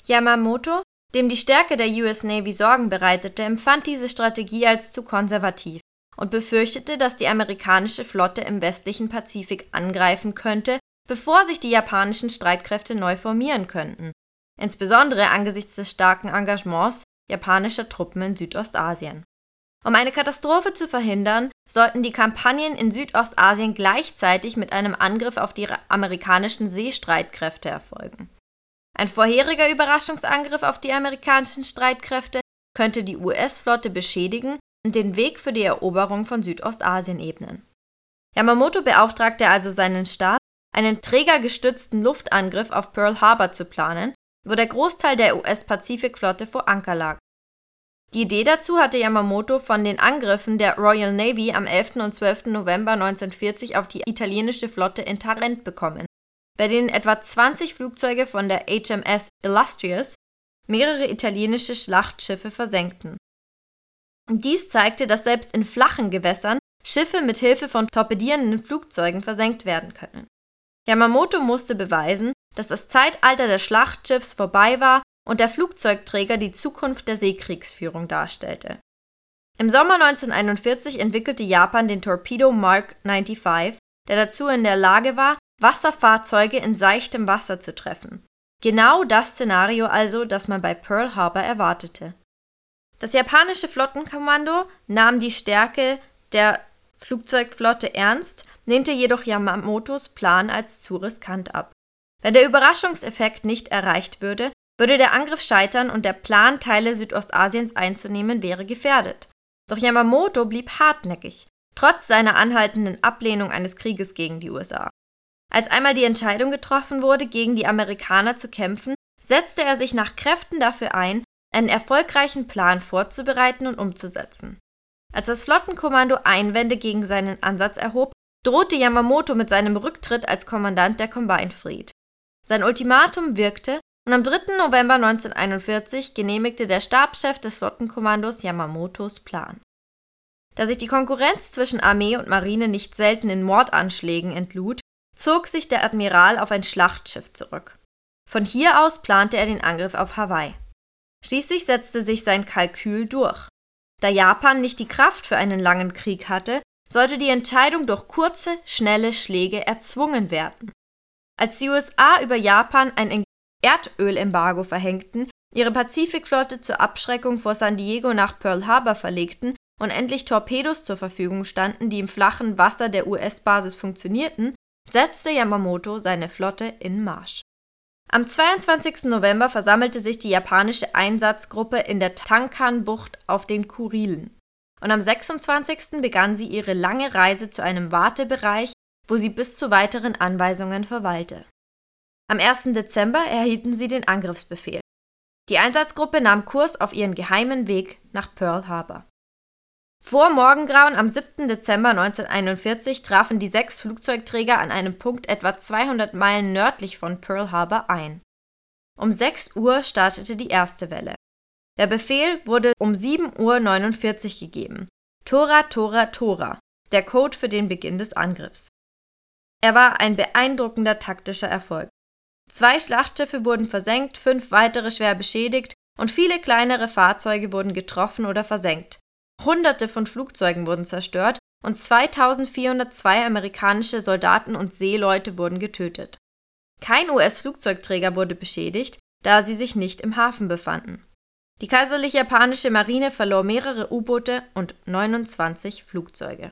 Yamamoto, dem die Stärke der US Navy Sorgen bereitete, empfand diese Strategie als zu konservativ und befürchtete, dass die amerikanische Flotte im westlichen Pazifik angreifen könnte, bevor sich die japanischen Streitkräfte neu formieren könnten, insbesondere angesichts des starken Engagements japanischer Truppen in Südostasien. Um eine Katastrophe zu verhindern, sollten die Kampagnen in Südostasien gleichzeitig mit einem Angriff auf die amerikanischen Seestreitkräfte erfolgen. Ein vorheriger Überraschungsangriff auf die amerikanischen Streitkräfte könnte die US-Flotte beschädigen und den Weg für die Eroberung von Südostasien ebnen. Yamamoto beauftragte also seinen Stab, einen trägergestützten Luftangriff auf Pearl Harbor zu planen wo der Großteil der US-Pazifikflotte vor Anker lag. Die Idee dazu hatte Yamamoto von den Angriffen der Royal Navy am 11. und 12. November 1940 auf die italienische Flotte in Tarent bekommen, bei denen etwa 20 Flugzeuge von der HMS Illustrious mehrere italienische Schlachtschiffe versenkten. Dies zeigte, dass selbst in flachen Gewässern Schiffe mit Hilfe von torpedierenden Flugzeugen versenkt werden können. Yamamoto musste beweisen, dass das Zeitalter des Schlachtschiffs vorbei war und der Flugzeugträger die Zukunft der Seekriegsführung darstellte. Im Sommer 1941 entwickelte Japan den Torpedo Mark 95, der dazu in der Lage war, Wasserfahrzeuge in seichtem Wasser zu treffen. Genau das Szenario also, das man bei Pearl Harbor erwartete. Das japanische Flottenkommando nahm die Stärke der Flugzeugflotte ernst, lehnte jedoch Yamamotos Plan als zu riskant ab. Wenn der Überraschungseffekt nicht erreicht würde, würde der Angriff scheitern und der Plan, Teile Südostasiens einzunehmen, wäre gefährdet. Doch Yamamoto blieb hartnäckig, trotz seiner anhaltenden Ablehnung eines Krieges gegen die USA. Als einmal die Entscheidung getroffen wurde, gegen die Amerikaner zu kämpfen, setzte er sich nach Kräften dafür ein, einen erfolgreichen Plan vorzubereiten und umzusetzen. Als das Flottenkommando Einwände gegen seinen Ansatz erhob, drohte Yamamoto mit seinem Rücktritt als Kommandant der Combined Fleet. Sein Ultimatum wirkte und am 3. November 1941 genehmigte der Stabschef des Flottenkommandos Yamamotos Plan. Da sich die Konkurrenz zwischen Armee und Marine nicht selten in Mordanschlägen entlud, zog sich der Admiral auf ein Schlachtschiff zurück. Von hier aus plante er den Angriff auf Hawaii. Schließlich setzte sich sein Kalkül durch. Da Japan nicht die Kraft für einen langen Krieg hatte, sollte die Entscheidung durch kurze, schnelle Schläge erzwungen werden. Als die USA über Japan ein Erdölembargo verhängten, ihre Pazifikflotte zur Abschreckung vor San Diego nach Pearl Harbor verlegten und endlich Torpedos zur Verfügung standen, die im flachen Wasser der US-Basis funktionierten, setzte Yamamoto seine Flotte in Marsch. Am 22. November versammelte sich die japanische Einsatzgruppe in der Tankan-Bucht auf den Kurilen. Und am 26. begann sie ihre lange Reise zu einem Wartebereich wo sie bis zu weiteren Anweisungen verweilte. Am 1. Dezember erhielten sie den Angriffsbefehl. Die Einsatzgruppe nahm Kurs auf ihren geheimen Weg nach Pearl Harbor. Vor Morgengrauen am 7. Dezember 1941 trafen die sechs Flugzeugträger an einem Punkt etwa 200 Meilen nördlich von Pearl Harbor ein. Um 6 Uhr startete die erste Welle. Der Befehl wurde um 7.49 Uhr gegeben. Tora, Tora, Tora, der Code für den Beginn des Angriffs. Er war ein beeindruckender taktischer Erfolg. Zwei Schlachtschiffe wurden versenkt, fünf weitere schwer beschädigt und viele kleinere Fahrzeuge wurden getroffen oder versenkt. Hunderte von Flugzeugen wurden zerstört und 2402 amerikanische Soldaten und Seeleute wurden getötet. Kein US-Flugzeugträger wurde beschädigt, da sie sich nicht im Hafen befanden. Die kaiserlich japanische Marine verlor mehrere U-Boote und 29 Flugzeuge.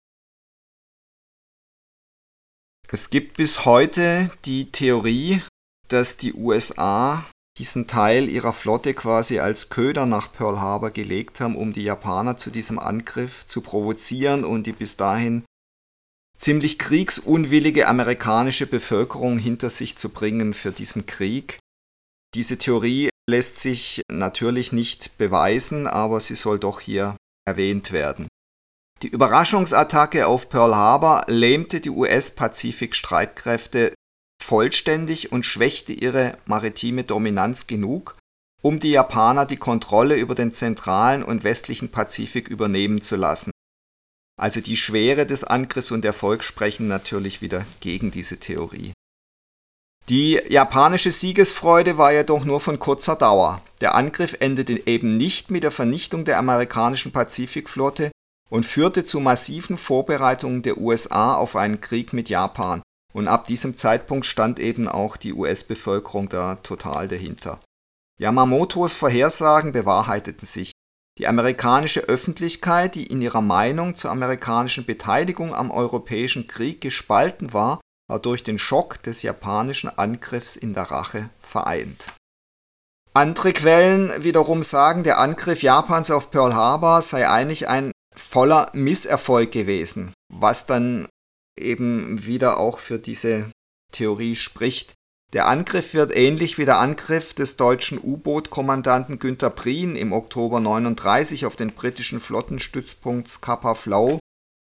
Es gibt bis heute die Theorie, dass die USA diesen Teil ihrer Flotte quasi als Köder nach Pearl Harbor gelegt haben, um die Japaner zu diesem Angriff zu provozieren und die bis dahin ziemlich kriegsunwillige amerikanische Bevölkerung hinter sich zu bringen für diesen Krieg. Diese Theorie lässt sich natürlich nicht beweisen, aber sie soll doch hier erwähnt werden. Die Überraschungsattacke auf Pearl Harbor lähmte die US-Pazifik-Streitkräfte vollständig und schwächte ihre maritime Dominanz genug, um die Japaner die Kontrolle über den zentralen und westlichen Pazifik übernehmen zu lassen. Also die Schwere des Angriffs und Erfolg sprechen natürlich wieder gegen diese Theorie. Die japanische Siegesfreude war jedoch nur von kurzer Dauer. Der Angriff endete eben nicht mit der Vernichtung der amerikanischen Pazifikflotte und führte zu massiven Vorbereitungen der USA auf einen Krieg mit Japan, und ab diesem Zeitpunkt stand eben auch die US-Bevölkerung da total dahinter. Yamamotos Vorhersagen bewahrheiteten sich. Die amerikanische Öffentlichkeit, die in ihrer Meinung zur amerikanischen Beteiligung am Europäischen Krieg gespalten war, war durch den Schock des japanischen Angriffs in der Rache vereint. Andere Quellen wiederum sagen, der Angriff Japans auf Pearl Harbor sei eigentlich ein voller Misserfolg gewesen, was dann eben wieder auch für diese Theorie spricht. Der Angriff wird ähnlich wie der Angriff des deutschen U-Boot-Kommandanten Günther Prien im Oktober 39 auf den britischen Flottenstützpunkt Scapa Flow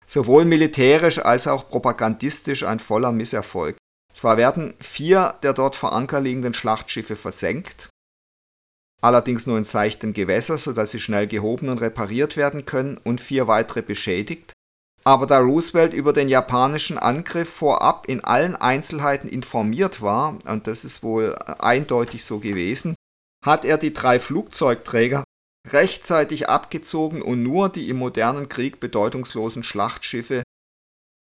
sowohl militärisch als auch propagandistisch ein voller Misserfolg. Zwar werden vier der dort vor Anker liegenden Schlachtschiffe versenkt, allerdings nur in seichtem Gewässer, sodass sie schnell gehoben und repariert werden können, und vier weitere beschädigt, aber da Roosevelt über den japanischen Angriff vorab in allen Einzelheiten informiert war, und das ist wohl eindeutig so gewesen, hat er die drei Flugzeugträger rechtzeitig abgezogen und nur die im modernen Krieg bedeutungslosen Schlachtschiffe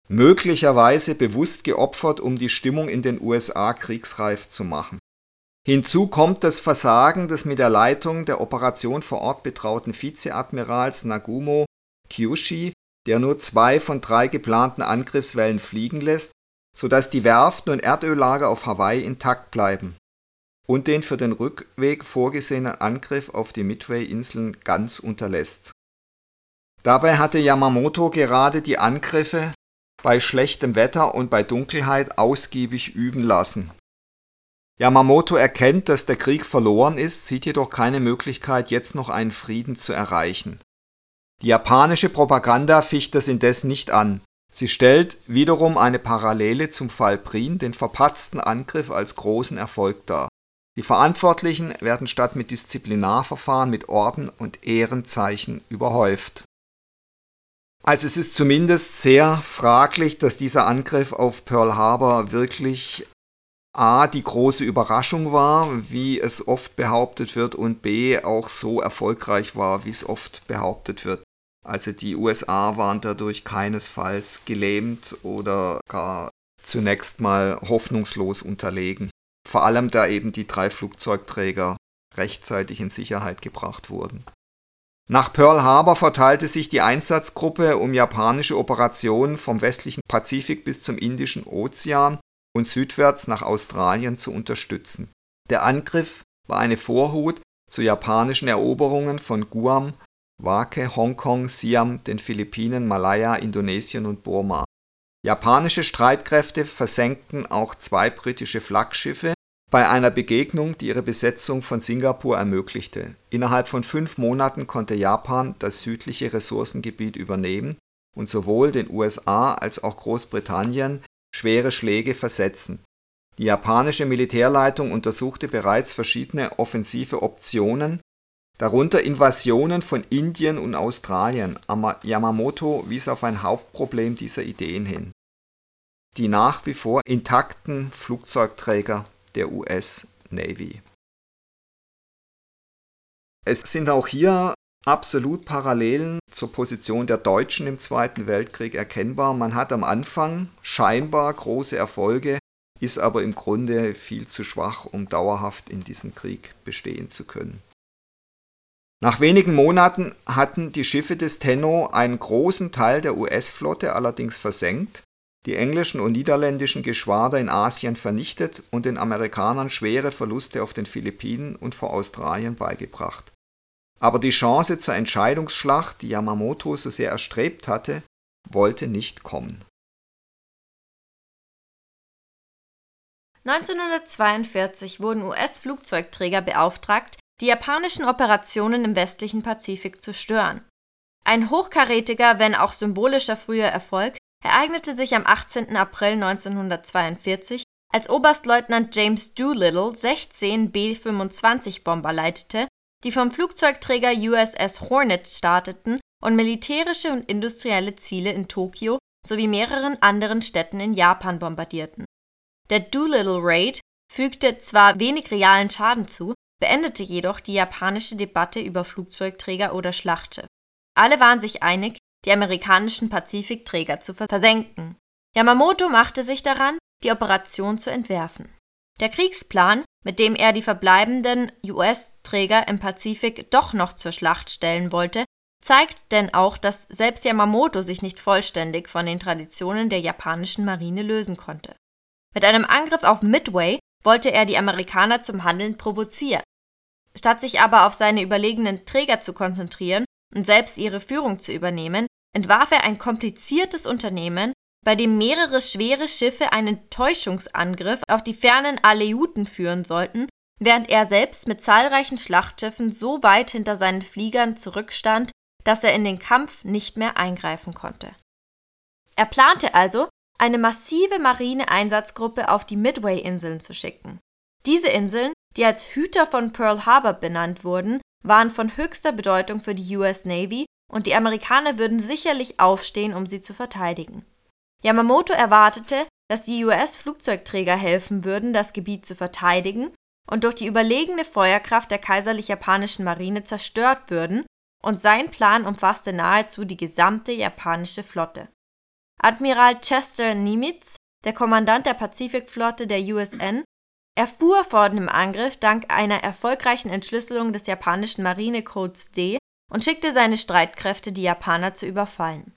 möglicherweise bewusst geopfert, um die Stimmung in den USA kriegsreif zu machen. Hinzu kommt das Versagen des mit der Leitung der Operation vor Ort betrauten Vizeadmirals Nagumo Kyushi, der nur zwei von drei geplanten Angriffswellen fliegen lässt, sodass die Werften und Erdöllager auf Hawaii intakt bleiben und den für den Rückweg vorgesehenen Angriff auf die Midway-Inseln ganz unterlässt. Dabei hatte Yamamoto gerade die Angriffe bei schlechtem Wetter und bei Dunkelheit ausgiebig üben lassen. Yamamoto erkennt, dass der Krieg verloren ist, sieht jedoch keine Möglichkeit, jetzt noch einen Frieden zu erreichen. Die japanische Propaganda ficht das indes nicht an. Sie stellt wiederum eine Parallele zum Fall Prien, den verpatzten Angriff als großen Erfolg dar. Die Verantwortlichen werden statt mit Disziplinarverfahren mit Orden und Ehrenzeichen überhäuft. Also es ist zumindest sehr fraglich, dass dieser Angriff auf Pearl Harbor wirklich A die große Überraschung war, wie es oft behauptet wird, und B auch so erfolgreich war, wie es oft behauptet wird. Also die USA waren dadurch keinesfalls gelähmt oder gar zunächst mal hoffnungslos unterlegen. Vor allem da eben die drei Flugzeugträger rechtzeitig in Sicherheit gebracht wurden. Nach Pearl Harbor verteilte sich die Einsatzgruppe, um japanische Operationen vom westlichen Pazifik bis zum Indischen Ozean und südwärts nach Australien zu unterstützen. Der Angriff war eine Vorhut zu japanischen Eroberungen von Guam Wake, Hongkong, Siam, den Philippinen, Malaya, Indonesien und Burma. Japanische Streitkräfte versenkten auch zwei britische Flaggschiffe bei einer Begegnung, die ihre Besetzung von Singapur ermöglichte. Innerhalb von fünf Monaten konnte Japan das südliche Ressourcengebiet übernehmen und sowohl den USA als auch Großbritannien schwere Schläge versetzen. Die japanische Militärleitung untersuchte bereits verschiedene offensive Optionen darunter Invasionen von Indien und Australien. Yamamoto wies auf ein Hauptproblem dieser Ideen hin: die nach wie vor intakten Flugzeugträger der US Navy. Es sind auch hier absolut Parallelen zur Position der Deutschen im Zweiten Weltkrieg erkennbar. Man hat am Anfang scheinbar große Erfolge, ist aber im Grunde viel zu schwach, um dauerhaft in diesem Krieg bestehen zu können. Nach wenigen Monaten hatten die Schiffe des Tenno einen großen Teil der US-Flotte allerdings versenkt die englischen und niederländischen Geschwader in Asien vernichtet und den Amerikanern schwere Verluste auf den Philippinen und vor Australien beigebracht. Aber die Chance zur Entscheidungsschlacht, die Yamamoto so sehr erstrebt hatte, wollte nicht kommen. 1942 wurden US-Flugzeugträger beauftragt, die japanischen Operationen im westlichen Pazifik zu stören. Ein hochkarätiger, wenn auch symbolischer früher Erfolg ereignete sich am 18. April 1942, als Oberstleutnant James Doolittle 16 B-25-Bomber leitete, die vom Flugzeugträger USS Hornet starteten und militärische und industrielle Ziele in Tokio sowie mehreren anderen Städten in Japan bombardierten. Der Doolittle Raid fügte zwar wenig realen Schaden zu, beendete jedoch die japanische Debatte über Flugzeugträger oder Schlachtschiff. Alle waren sich einig, die amerikanischen Pazifikträger zu versenken. Yamamoto machte sich daran, die Operation zu entwerfen. Der Kriegsplan, mit dem er die verbleibenden US-Träger im Pazifik doch noch zur Schlacht stellen wollte, zeigt denn auch, dass selbst Yamamoto sich nicht vollständig von den Traditionen der japanischen Marine lösen konnte. Mit einem Angriff auf Midway wollte er die Amerikaner zum Handeln provozieren. Statt sich aber auf seine überlegenen Träger zu konzentrieren und selbst ihre Führung zu übernehmen, entwarf er ein kompliziertes Unternehmen, bei dem mehrere schwere Schiffe einen Täuschungsangriff auf die fernen Aleuten führen sollten, während er selbst mit zahlreichen Schlachtschiffen so weit hinter seinen Fliegern zurückstand, dass er in den Kampf nicht mehr eingreifen konnte. Er plante also, eine massive Marineeinsatzgruppe auf die Midway-Inseln zu schicken. Diese Inseln, die als Hüter von Pearl Harbor benannt wurden, waren von höchster Bedeutung für die US Navy und die Amerikaner würden sicherlich aufstehen, um sie zu verteidigen. Yamamoto erwartete, dass die US-Flugzeugträger helfen würden, das Gebiet zu verteidigen und durch die überlegene Feuerkraft der kaiserlich-japanischen Marine zerstört würden, und sein Plan umfasste nahezu die gesamte japanische Flotte. Admiral Chester Nimitz, der Kommandant der Pazifikflotte der USN, erfuhr vor dem Angriff dank einer erfolgreichen Entschlüsselung des japanischen Marinecodes D und schickte seine Streitkräfte, die Japaner zu überfallen.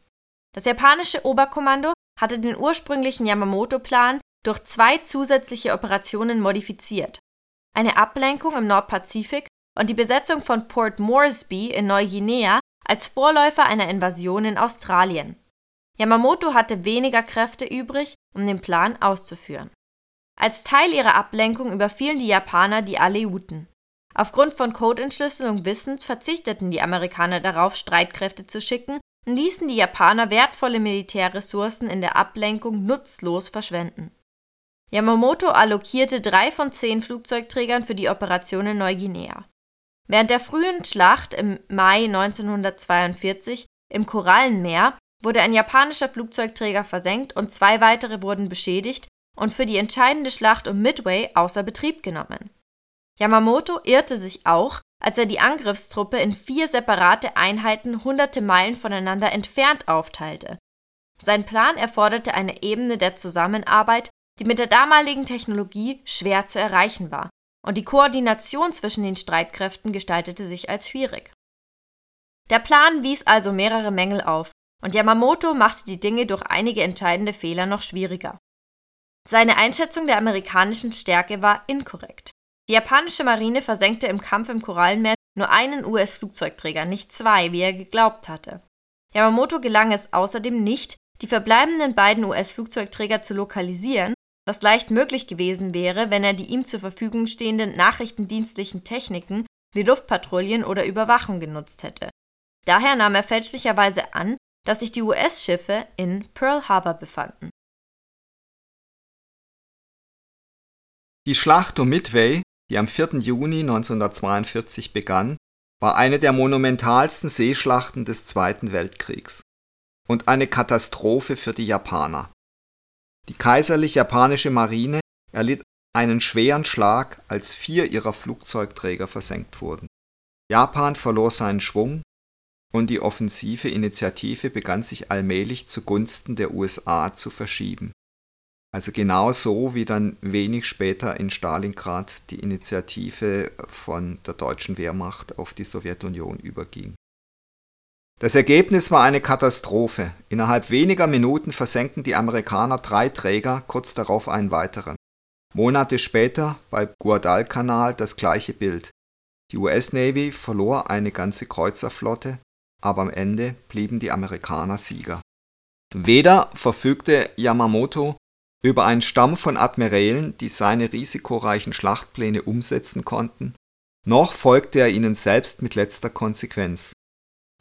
Das japanische Oberkommando hatte den ursprünglichen Yamamoto-Plan durch zwei zusätzliche Operationen modifiziert. Eine Ablenkung im Nordpazifik und die Besetzung von Port Moresby in Neuguinea als Vorläufer einer Invasion in Australien. Yamamoto hatte weniger Kräfte übrig, um den Plan auszuführen. Als Teil ihrer Ablenkung überfielen die Japaner die Aleuten. Aufgrund von Codeentschlüsselung wissend verzichteten die Amerikaner darauf, Streitkräfte zu schicken und ließen die Japaner wertvolle Militärressourcen in der Ablenkung nutzlos verschwenden. Yamamoto allokierte drei von zehn Flugzeugträgern für die Operation in Neuguinea. Während der frühen Schlacht im Mai 1942 im Korallenmeer wurde ein japanischer Flugzeugträger versenkt und zwei weitere wurden beschädigt und für die entscheidende Schlacht um Midway außer Betrieb genommen. Yamamoto irrte sich auch, als er die Angriffstruppe in vier separate Einheiten hunderte Meilen voneinander entfernt aufteilte. Sein Plan erforderte eine Ebene der Zusammenarbeit, die mit der damaligen Technologie schwer zu erreichen war, und die Koordination zwischen den Streitkräften gestaltete sich als schwierig. Der Plan wies also mehrere Mängel auf, und Yamamoto machte die Dinge durch einige entscheidende Fehler noch schwieriger. Seine Einschätzung der amerikanischen Stärke war inkorrekt. Die japanische Marine versenkte im Kampf im Korallenmeer nur einen US-Flugzeugträger, nicht zwei, wie er geglaubt hatte. Yamamoto gelang es außerdem nicht, die verbleibenden beiden US-Flugzeugträger zu lokalisieren, was leicht möglich gewesen wäre, wenn er die ihm zur Verfügung stehenden nachrichtendienstlichen Techniken wie Luftpatrouillen oder Überwachung genutzt hätte. Daher nahm er fälschlicherweise an, dass sich die US-Schiffe in Pearl Harbor befanden. Die Schlacht um Midway die am 4. Juni 1942 begann, war eine der monumentalsten Seeschlachten des Zweiten Weltkriegs und eine Katastrophe für die Japaner. Die kaiserlich-japanische Marine erlitt einen schweren Schlag, als vier ihrer Flugzeugträger versenkt wurden. Japan verlor seinen Schwung und die offensive Initiative begann sich allmählich zugunsten der USA zu verschieben also genau so, wie dann wenig später in Stalingrad die Initiative von der deutschen Wehrmacht auf die Sowjetunion überging Das Ergebnis war eine Katastrophe. Innerhalb weniger Minuten versenkten die Amerikaner drei Träger, kurz darauf einen weiteren. Monate später bei Guadalcanal das gleiche Bild. Die US Navy verlor eine ganze Kreuzerflotte, aber am Ende blieben die Amerikaner Sieger. Weder verfügte Yamamoto über einen Stamm von Admirälen, die seine risikoreichen Schlachtpläne umsetzen konnten, noch folgte er ihnen selbst mit letzter Konsequenz.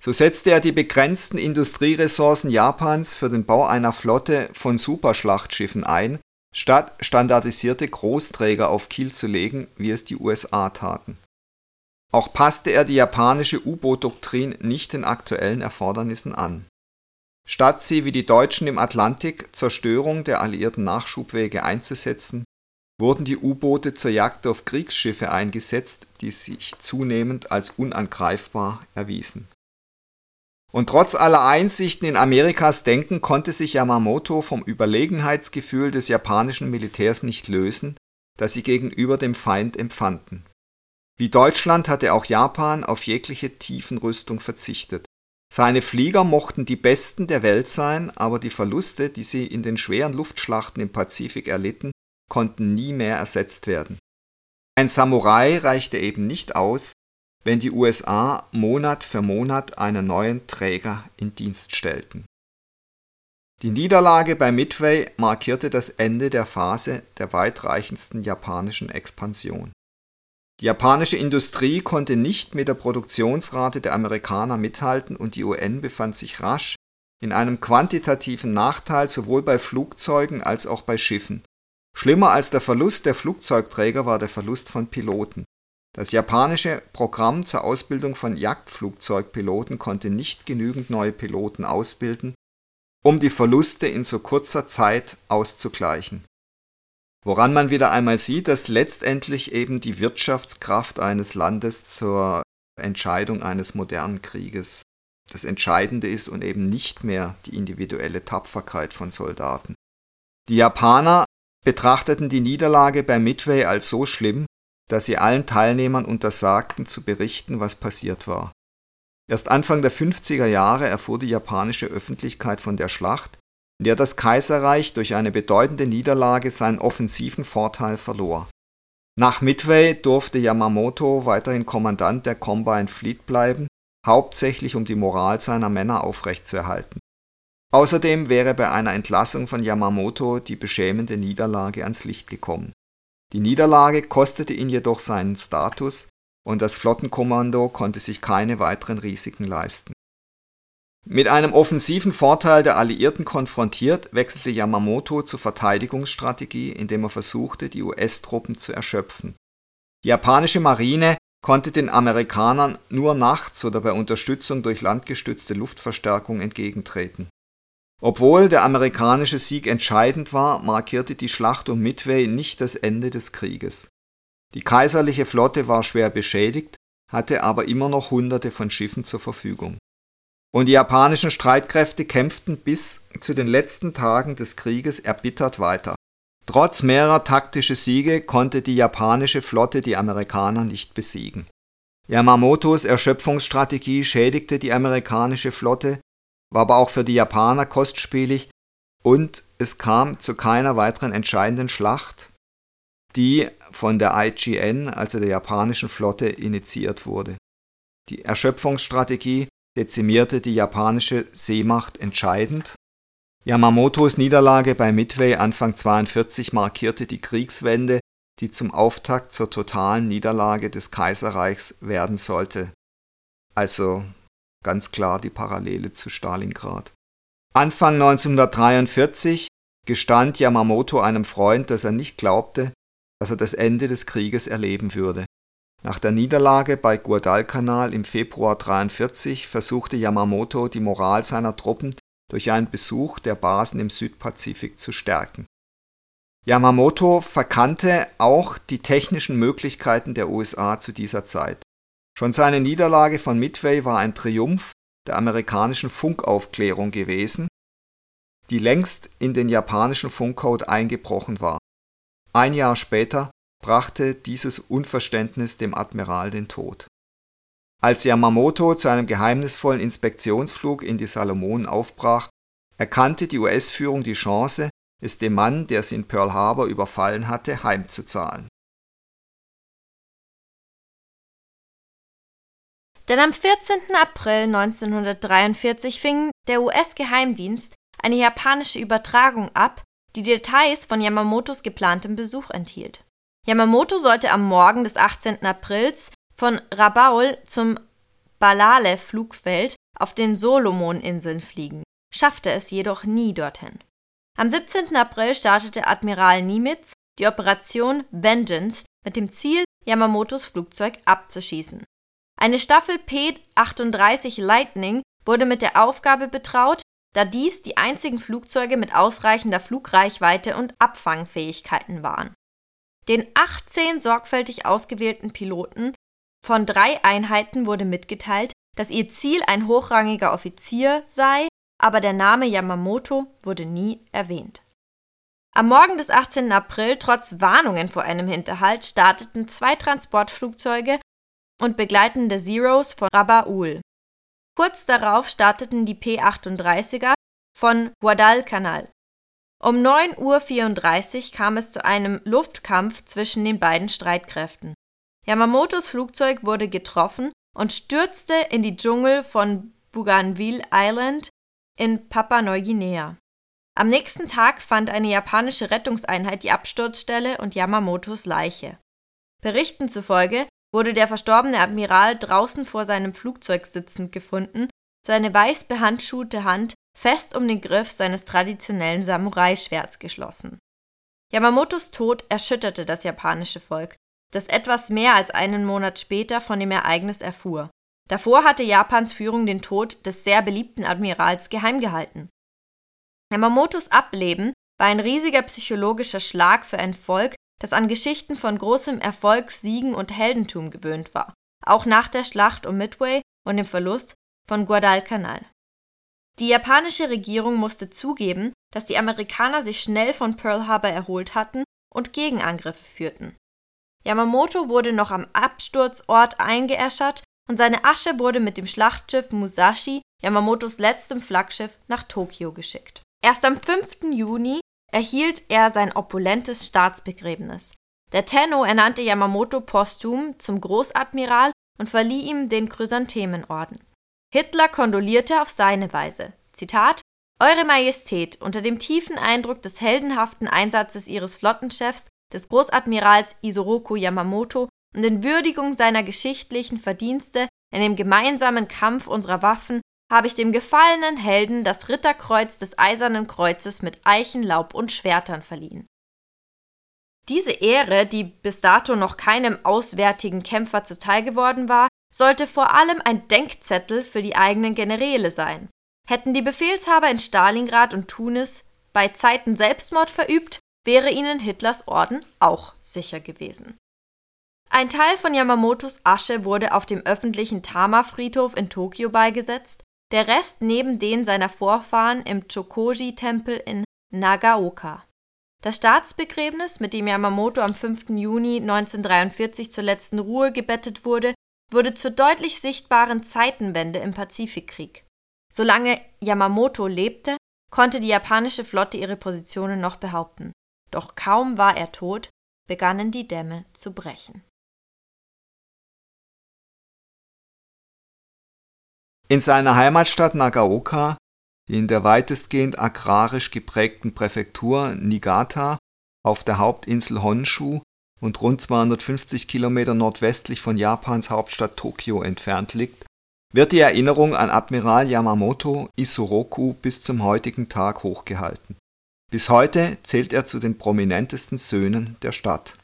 So setzte er die begrenzten Industrieressourcen Japans für den Bau einer Flotte von Superschlachtschiffen ein, statt standardisierte Großträger auf Kiel zu legen, wie es die USA taten. Auch passte er die japanische U-Boot-Doktrin nicht den aktuellen Erfordernissen an. Statt sie wie die Deutschen im Atlantik zur Störung der alliierten Nachschubwege einzusetzen, wurden die U-Boote zur Jagd auf Kriegsschiffe eingesetzt, die sich zunehmend als unangreifbar erwiesen. Und trotz aller Einsichten in Amerikas Denken konnte sich Yamamoto vom Überlegenheitsgefühl des japanischen Militärs nicht lösen, das sie gegenüber dem Feind empfanden. Wie Deutschland hatte auch Japan auf jegliche Tiefenrüstung verzichtet. Seine Flieger mochten die besten der Welt sein, aber die Verluste, die sie in den schweren Luftschlachten im Pazifik erlitten, konnten nie mehr ersetzt werden. Ein Samurai reichte eben nicht aus, wenn die USA Monat für Monat einen neuen Träger in Dienst stellten. Die Niederlage bei Midway markierte das Ende der Phase der weitreichendsten japanischen Expansion. Die japanische Industrie konnte nicht mit der Produktionsrate der Amerikaner mithalten und die UN befand sich rasch in einem quantitativen Nachteil sowohl bei Flugzeugen als auch bei Schiffen. Schlimmer als der Verlust der Flugzeugträger war der Verlust von Piloten. Das japanische Programm zur Ausbildung von Jagdflugzeugpiloten konnte nicht genügend neue Piloten ausbilden, um die Verluste in so kurzer Zeit auszugleichen. Woran man wieder einmal sieht, dass letztendlich eben die Wirtschaftskraft eines Landes zur Entscheidung eines modernen Krieges das Entscheidende ist und eben nicht mehr die individuelle Tapferkeit von Soldaten. Die Japaner betrachteten die Niederlage bei Midway als so schlimm, dass sie allen Teilnehmern untersagten zu berichten, was passiert war. Erst Anfang der 50er Jahre erfuhr die japanische Öffentlichkeit von der Schlacht, der das Kaiserreich durch eine bedeutende Niederlage seinen offensiven Vorteil verlor. Nach Midway durfte Yamamoto weiterhin Kommandant der Combine Fleet bleiben, hauptsächlich um die Moral seiner Männer aufrechtzuerhalten. Außerdem wäre bei einer Entlassung von Yamamoto die beschämende Niederlage ans Licht gekommen die Niederlage kostete ihn jedoch seinen Status und das Flottenkommando konnte sich keine weiteren Risiken leisten. Mit einem offensiven Vorteil der Alliierten konfrontiert, wechselte Yamamoto zur Verteidigungsstrategie, indem er versuchte, die US-Truppen zu erschöpfen. Die japanische Marine konnte den Amerikanern nur nachts oder bei Unterstützung durch landgestützte Luftverstärkung entgegentreten obwohl der amerikanische Sieg entscheidend war, markierte die Schlacht um Midway nicht das Ende des Krieges. Die kaiserliche Flotte war schwer beschädigt, hatte aber immer noch Hunderte von Schiffen zur Verfügung. Und die japanischen Streitkräfte kämpften bis zu den letzten Tagen des Krieges erbittert weiter. Trotz mehrerer taktischer Siege konnte die japanische Flotte die Amerikaner nicht besiegen. Yamamotos Erschöpfungsstrategie schädigte die amerikanische Flotte war aber auch für die Japaner kostspielig und es kam zu keiner weiteren entscheidenden Schlacht, die von der IGN, also der japanischen Flotte, initiiert wurde. Die Erschöpfungsstrategie dezimierte die japanische Seemacht entscheidend. Yamamotos Niederlage bei Midway Anfang 42 markierte die Kriegswende, die zum Auftakt zur totalen Niederlage des Kaiserreichs werden sollte. Also ganz klar die Parallele zu Stalingrad. Anfang 1943 gestand Yamamoto einem Freund, dass er nicht glaubte, dass er das Ende des Krieges erleben würde. Nach der Niederlage bei Guadalcanal im Februar 1943 versuchte Yamamoto die Moral seiner Truppen durch einen Besuch der Basen im Südpazifik zu stärken. Yamamoto verkannte auch die technischen Möglichkeiten der USA zu dieser Zeit. Schon seine Niederlage von Midway war ein Triumph der amerikanischen Funkaufklärung gewesen, die längst in den japanischen Funkcode eingebrochen war. Ein Jahr später brachte dieses Unverständnis dem Admiral den Tod. Als Yamamoto zu einem geheimnisvollen Inspektionsflug in die Salomonen aufbrach, erkannte die US-Führung die Chance, es dem Mann, der sie in Pearl Harbor überfallen hatte, heimzuzahlen. Denn am 14. April 1943 fing der US-Geheimdienst eine japanische Übertragung ab, die Details von Yamamotos geplantem Besuch enthielt. Yamamoto sollte am Morgen des 18. Aprils von Rabaul zum Balale-Flugfeld auf den Solomoninseln fliegen, schaffte es jedoch nie dorthin. Am 17. April startete Admiral Nimitz die Operation Vengeance mit dem Ziel, Yamamotos Flugzeug abzuschießen. Eine Staffel P-38 Lightning wurde mit der Aufgabe betraut, da dies die einzigen Flugzeuge mit ausreichender Flugreichweite und Abfangfähigkeiten waren. Den 18 sorgfältig ausgewählten Piloten von drei Einheiten wurde mitgeteilt, dass ihr Ziel ein hochrangiger Offizier sei, aber der Name Yamamoto wurde nie erwähnt. Am Morgen des 18. April, trotz Warnungen vor einem Hinterhalt, starteten zwei Transportflugzeuge und begleitende Zeros von Rabaul. Kurz darauf starteten die P-38er von Guadalcanal. Um 9.34 Uhr kam es zu einem Luftkampf zwischen den beiden Streitkräften. Yamamotos Flugzeug wurde getroffen und stürzte in die Dschungel von Bougainville Island in Papua-Neuguinea. Am nächsten Tag fand eine japanische Rettungseinheit die Absturzstelle und Yamamotos Leiche. Berichten zufolge wurde der verstorbene Admiral draußen vor seinem Flugzeug sitzend gefunden, seine weiß behandschuhte Hand fest um den Griff seines traditionellen Samurai-Schwerts geschlossen. Yamamotos Tod erschütterte das japanische Volk, das etwas mehr als einen Monat später von dem Ereignis erfuhr. Davor hatte Japans Führung den Tod des sehr beliebten Admirals geheim gehalten. Yamamotos Ableben war ein riesiger psychologischer Schlag für ein Volk, das an Geschichten von großem Erfolg, Siegen und Heldentum gewöhnt war, auch nach der Schlacht um Midway und dem Verlust von Guadalcanal. Die japanische Regierung musste zugeben, dass die Amerikaner sich schnell von Pearl Harbor erholt hatten und Gegenangriffe führten. Yamamoto wurde noch am Absturzort eingeäschert und seine Asche wurde mit dem Schlachtschiff Musashi, Yamamotos letztem Flaggschiff, nach Tokio geschickt. Erst am 5. Juni erhielt er sein opulentes Staatsbegräbnis. Der Tenno ernannte Yamamoto posthum zum Großadmiral und verlieh ihm den Chrysanthemenorden. Hitler kondolierte auf seine Weise. Zitat Eure Majestät, unter dem tiefen Eindruck des heldenhaften Einsatzes Ihres Flottenchefs, des Großadmirals Isoroku Yamamoto und in Würdigung seiner geschichtlichen Verdienste in dem gemeinsamen Kampf unserer Waffen habe ich dem gefallenen Helden das Ritterkreuz des Eisernen Kreuzes mit Eichenlaub und Schwertern verliehen. Diese Ehre, die bis dato noch keinem auswärtigen Kämpfer zuteil geworden war, sollte vor allem ein Denkzettel für die eigenen Generäle sein. Hätten die Befehlshaber in Stalingrad und Tunis bei Zeiten Selbstmord verübt, wäre ihnen Hitlers Orden auch sicher gewesen. Ein Teil von Yamamotos Asche wurde auf dem öffentlichen Tama-Friedhof in Tokio beigesetzt, der Rest neben den seiner Vorfahren im Chokoji-Tempel in Nagaoka. Das Staatsbegräbnis, mit dem Yamamoto am 5. Juni 1943 zur letzten Ruhe gebettet wurde, wurde zur deutlich sichtbaren Zeitenwende im Pazifikkrieg. Solange Yamamoto lebte, konnte die japanische Flotte ihre Positionen noch behaupten. Doch kaum war er tot, begannen die Dämme zu brechen. In seiner Heimatstadt Nagaoka, in der weitestgehend agrarisch geprägten Präfektur Niigata auf der Hauptinsel Honshu und rund 250 Kilometer nordwestlich von Japans Hauptstadt Tokio entfernt liegt, wird die Erinnerung an Admiral Yamamoto Isoroku bis zum heutigen Tag hochgehalten. Bis heute zählt er zu den prominentesten Söhnen der Stadt.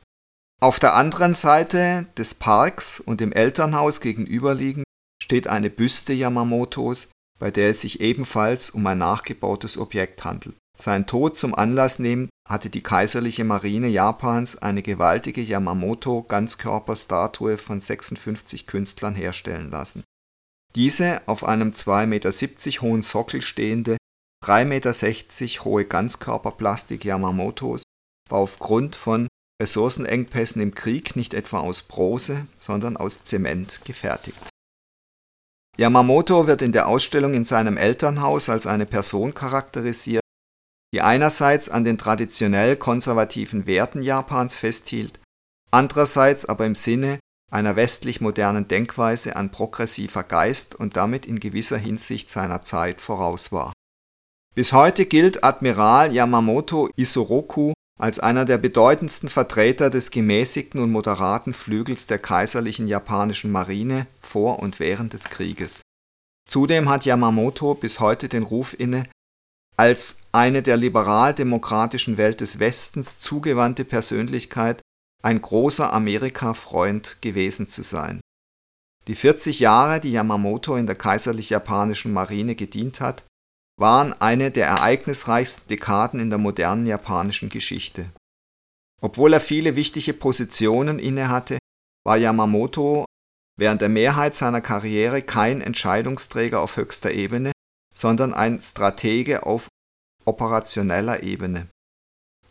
Auf der anderen Seite des Parks und dem Elternhaus gegenüberliegend steht eine Büste Yamamotos, bei der es sich ebenfalls um ein nachgebautes Objekt handelt. Sein Tod zum Anlass nehmend hatte die kaiserliche Marine Japans eine gewaltige Yamamoto-Ganzkörperstatue von 56 Künstlern herstellen lassen. Diese auf einem 2,70 Meter hohen Sockel stehende, 3,60 Meter hohe Ganzkörperplastik Yamamotos war aufgrund von Ressourcenengpässen im Krieg nicht etwa aus Bronze, sondern aus Zement gefertigt Yamamoto wird in der Ausstellung in seinem Elternhaus als eine Person charakterisiert, die einerseits an den traditionell konservativen Werten Japans festhielt, andererseits aber im Sinne einer westlich modernen Denkweise an progressiver Geist und damit in gewisser Hinsicht seiner Zeit voraus war. Bis heute gilt Admiral Yamamoto Isoroku als einer der bedeutendsten Vertreter des gemäßigten und moderaten Flügels der kaiserlichen japanischen Marine vor und während des Krieges. Zudem hat Yamamoto bis heute den Ruf inne, als eine der liberal-demokratischen Welt des Westens zugewandte Persönlichkeit ein großer Amerika-Freund gewesen zu sein. Die 40 Jahre, die Yamamoto in der kaiserlich-japanischen Marine gedient hat, waren eine der ereignisreichsten Dekaden in der modernen japanischen Geschichte. Obwohl er viele wichtige Positionen innehatte, war Yamamoto während der Mehrheit seiner Karriere kein Entscheidungsträger auf höchster Ebene, sondern ein Stratege auf operationeller Ebene.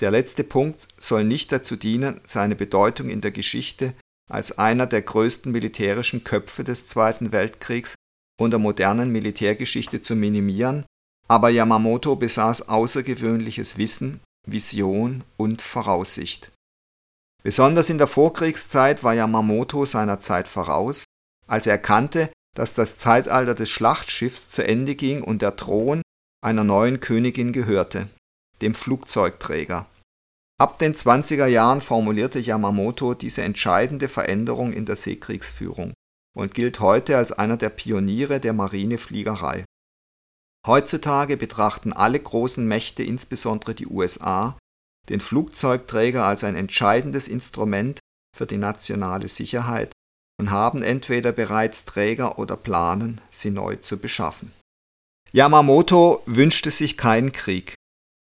Der letzte Punkt soll nicht dazu dienen, seine Bedeutung in der Geschichte als einer der größten militärischen Köpfe des Zweiten Weltkriegs und der modernen Militärgeschichte zu minimieren, aber Yamamoto besaß außergewöhnliches Wissen, Vision und Voraussicht. Besonders in der Vorkriegszeit war Yamamoto seiner Zeit voraus, als er erkannte, dass das Zeitalter des Schlachtschiffs zu Ende ging und der Thron einer neuen Königin gehörte dem Flugzeugträger. Ab den 20er Jahren formulierte Yamamoto diese entscheidende Veränderung in der Seekriegsführung und gilt heute als einer der Pioniere der Marinefliegerei. Heutzutage betrachten alle großen Mächte, insbesondere die USA, den Flugzeugträger als ein entscheidendes Instrument für die nationale Sicherheit und haben entweder bereits Träger oder planen, sie neu zu beschaffen. Yamamoto wünschte sich keinen Krieg.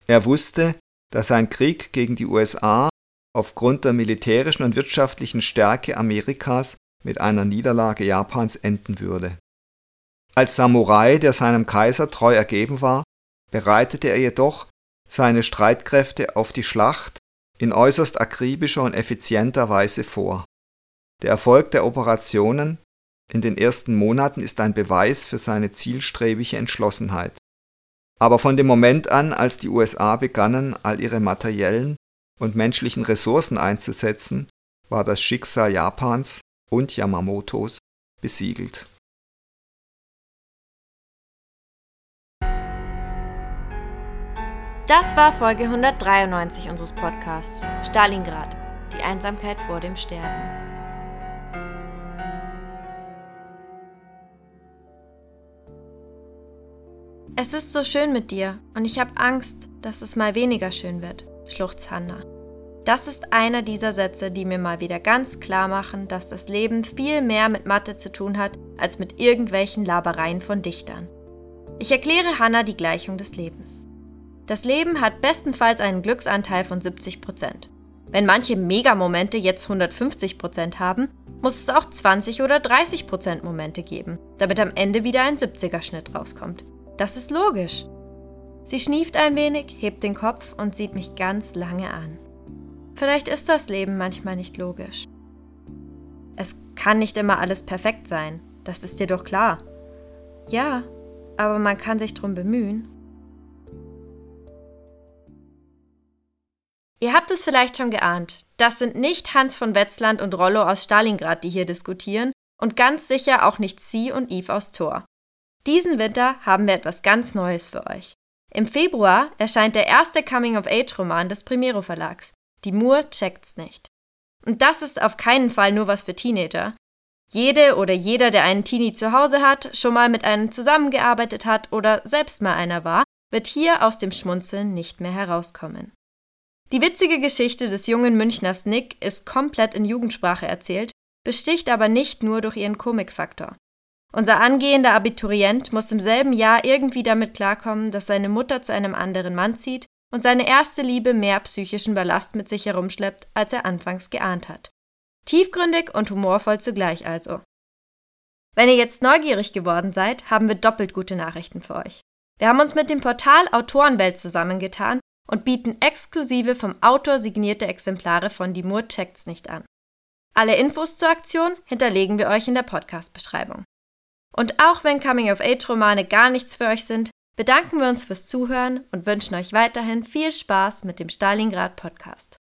Er wusste, dass ein Krieg gegen die USA aufgrund der militärischen und wirtschaftlichen Stärke Amerikas mit einer Niederlage Japans enden würde. Als Samurai, der seinem Kaiser treu ergeben war, bereitete er jedoch seine Streitkräfte auf die Schlacht in äußerst akribischer und effizienter Weise vor. Der Erfolg der Operationen in den ersten Monaten ist ein Beweis für seine zielstrebige Entschlossenheit. Aber von dem Moment an, als die USA begannen, all ihre materiellen und menschlichen Ressourcen einzusetzen, war das Schicksal Japans und Yamamotos besiegelt. Das war Folge 193 unseres Podcasts Stalingrad, die Einsamkeit vor dem Sterben. Es ist so schön mit dir und ich habe Angst, dass es mal weniger schön wird, schluchzt Hannah. Das ist einer dieser Sätze, die mir mal wieder ganz klar machen, dass das Leben viel mehr mit Mathe zu tun hat, als mit irgendwelchen Labereien von Dichtern. Ich erkläre Hannah die Gleichung des Lebens. Das Leben hat bestenfalls einen Glücksanteil von 70%. Wenn manche Megamomente jetzt 150% haben, muss es auch 20 oder 30% Momente geben, damit am Ende wieder ein 70er-Schnitt rauskommt. Das ist logisch. Sie schnieft ein wenig, hebt den Kopf und sieht mich ganz lange an. Vielleicht ist das Leben manchmal nicht logisch. Es kann nicht immer alles perfekt sein, das ist dir doch klar. Ja, aber man kann sich drum bemühen. Ihr habt es vielleicht schon geahnt. Das sind nicht Hans von Wetzland und Rollo aus Stalingrad, die hier diskutieren, und ganz sicher auch nicht Sie und Yves aus Thor. Diesen Winter haben wir etwas ganz Neues für euch. Im Februar erscheint der erste Coming-of-Age-Roman des Primero Verlags. Die Moor checkt's nicht. Und das ist auf keinen Fall nur was für Teenager. Jede oder jeder, der einen Teenie zu Hause hat, schon mal mit einem zusammengearbeitet hat oder selbst mal einer war, wird hier aus dem Schmunzeln nicht mehr herauskommen. Die witzige Geschichte des jungen Münchners Nick ist komplett in Jugendsprache erzählt, besticht aber nicht nur durch ihren Komikfaktor. Unser angehender Abiturient muss im selben Jahr irgendwie damit klarkommen, dass seine Mutter zu einem anderen Mann zieht und seine erste Liebe mehr psychischen Ballast mit sich herumschleppt, als er anfangs geahnt hat. Tiefgründig und humorvoll zugleich also. Wenn ihr jetzt neugierig geworden seid, haben wir doppelt gute Nachrichten für euch. Wir haben uns mit dem Portal Autorenwelt zusammengetan und bieten exklusive vom Autor signierte Exemplare von Die Moor checkt's nicht an. Alle Infos zur Aktion hinterlegen wir euch in der Podcast-Beschreibung. Und auch wenn Coming-of-Age-Romane gar nichts für euch sind, bedanken wir uns fürs Zuhören und wünschen euch weiterhin viel Spaß mit dem Stalingrad Podcast.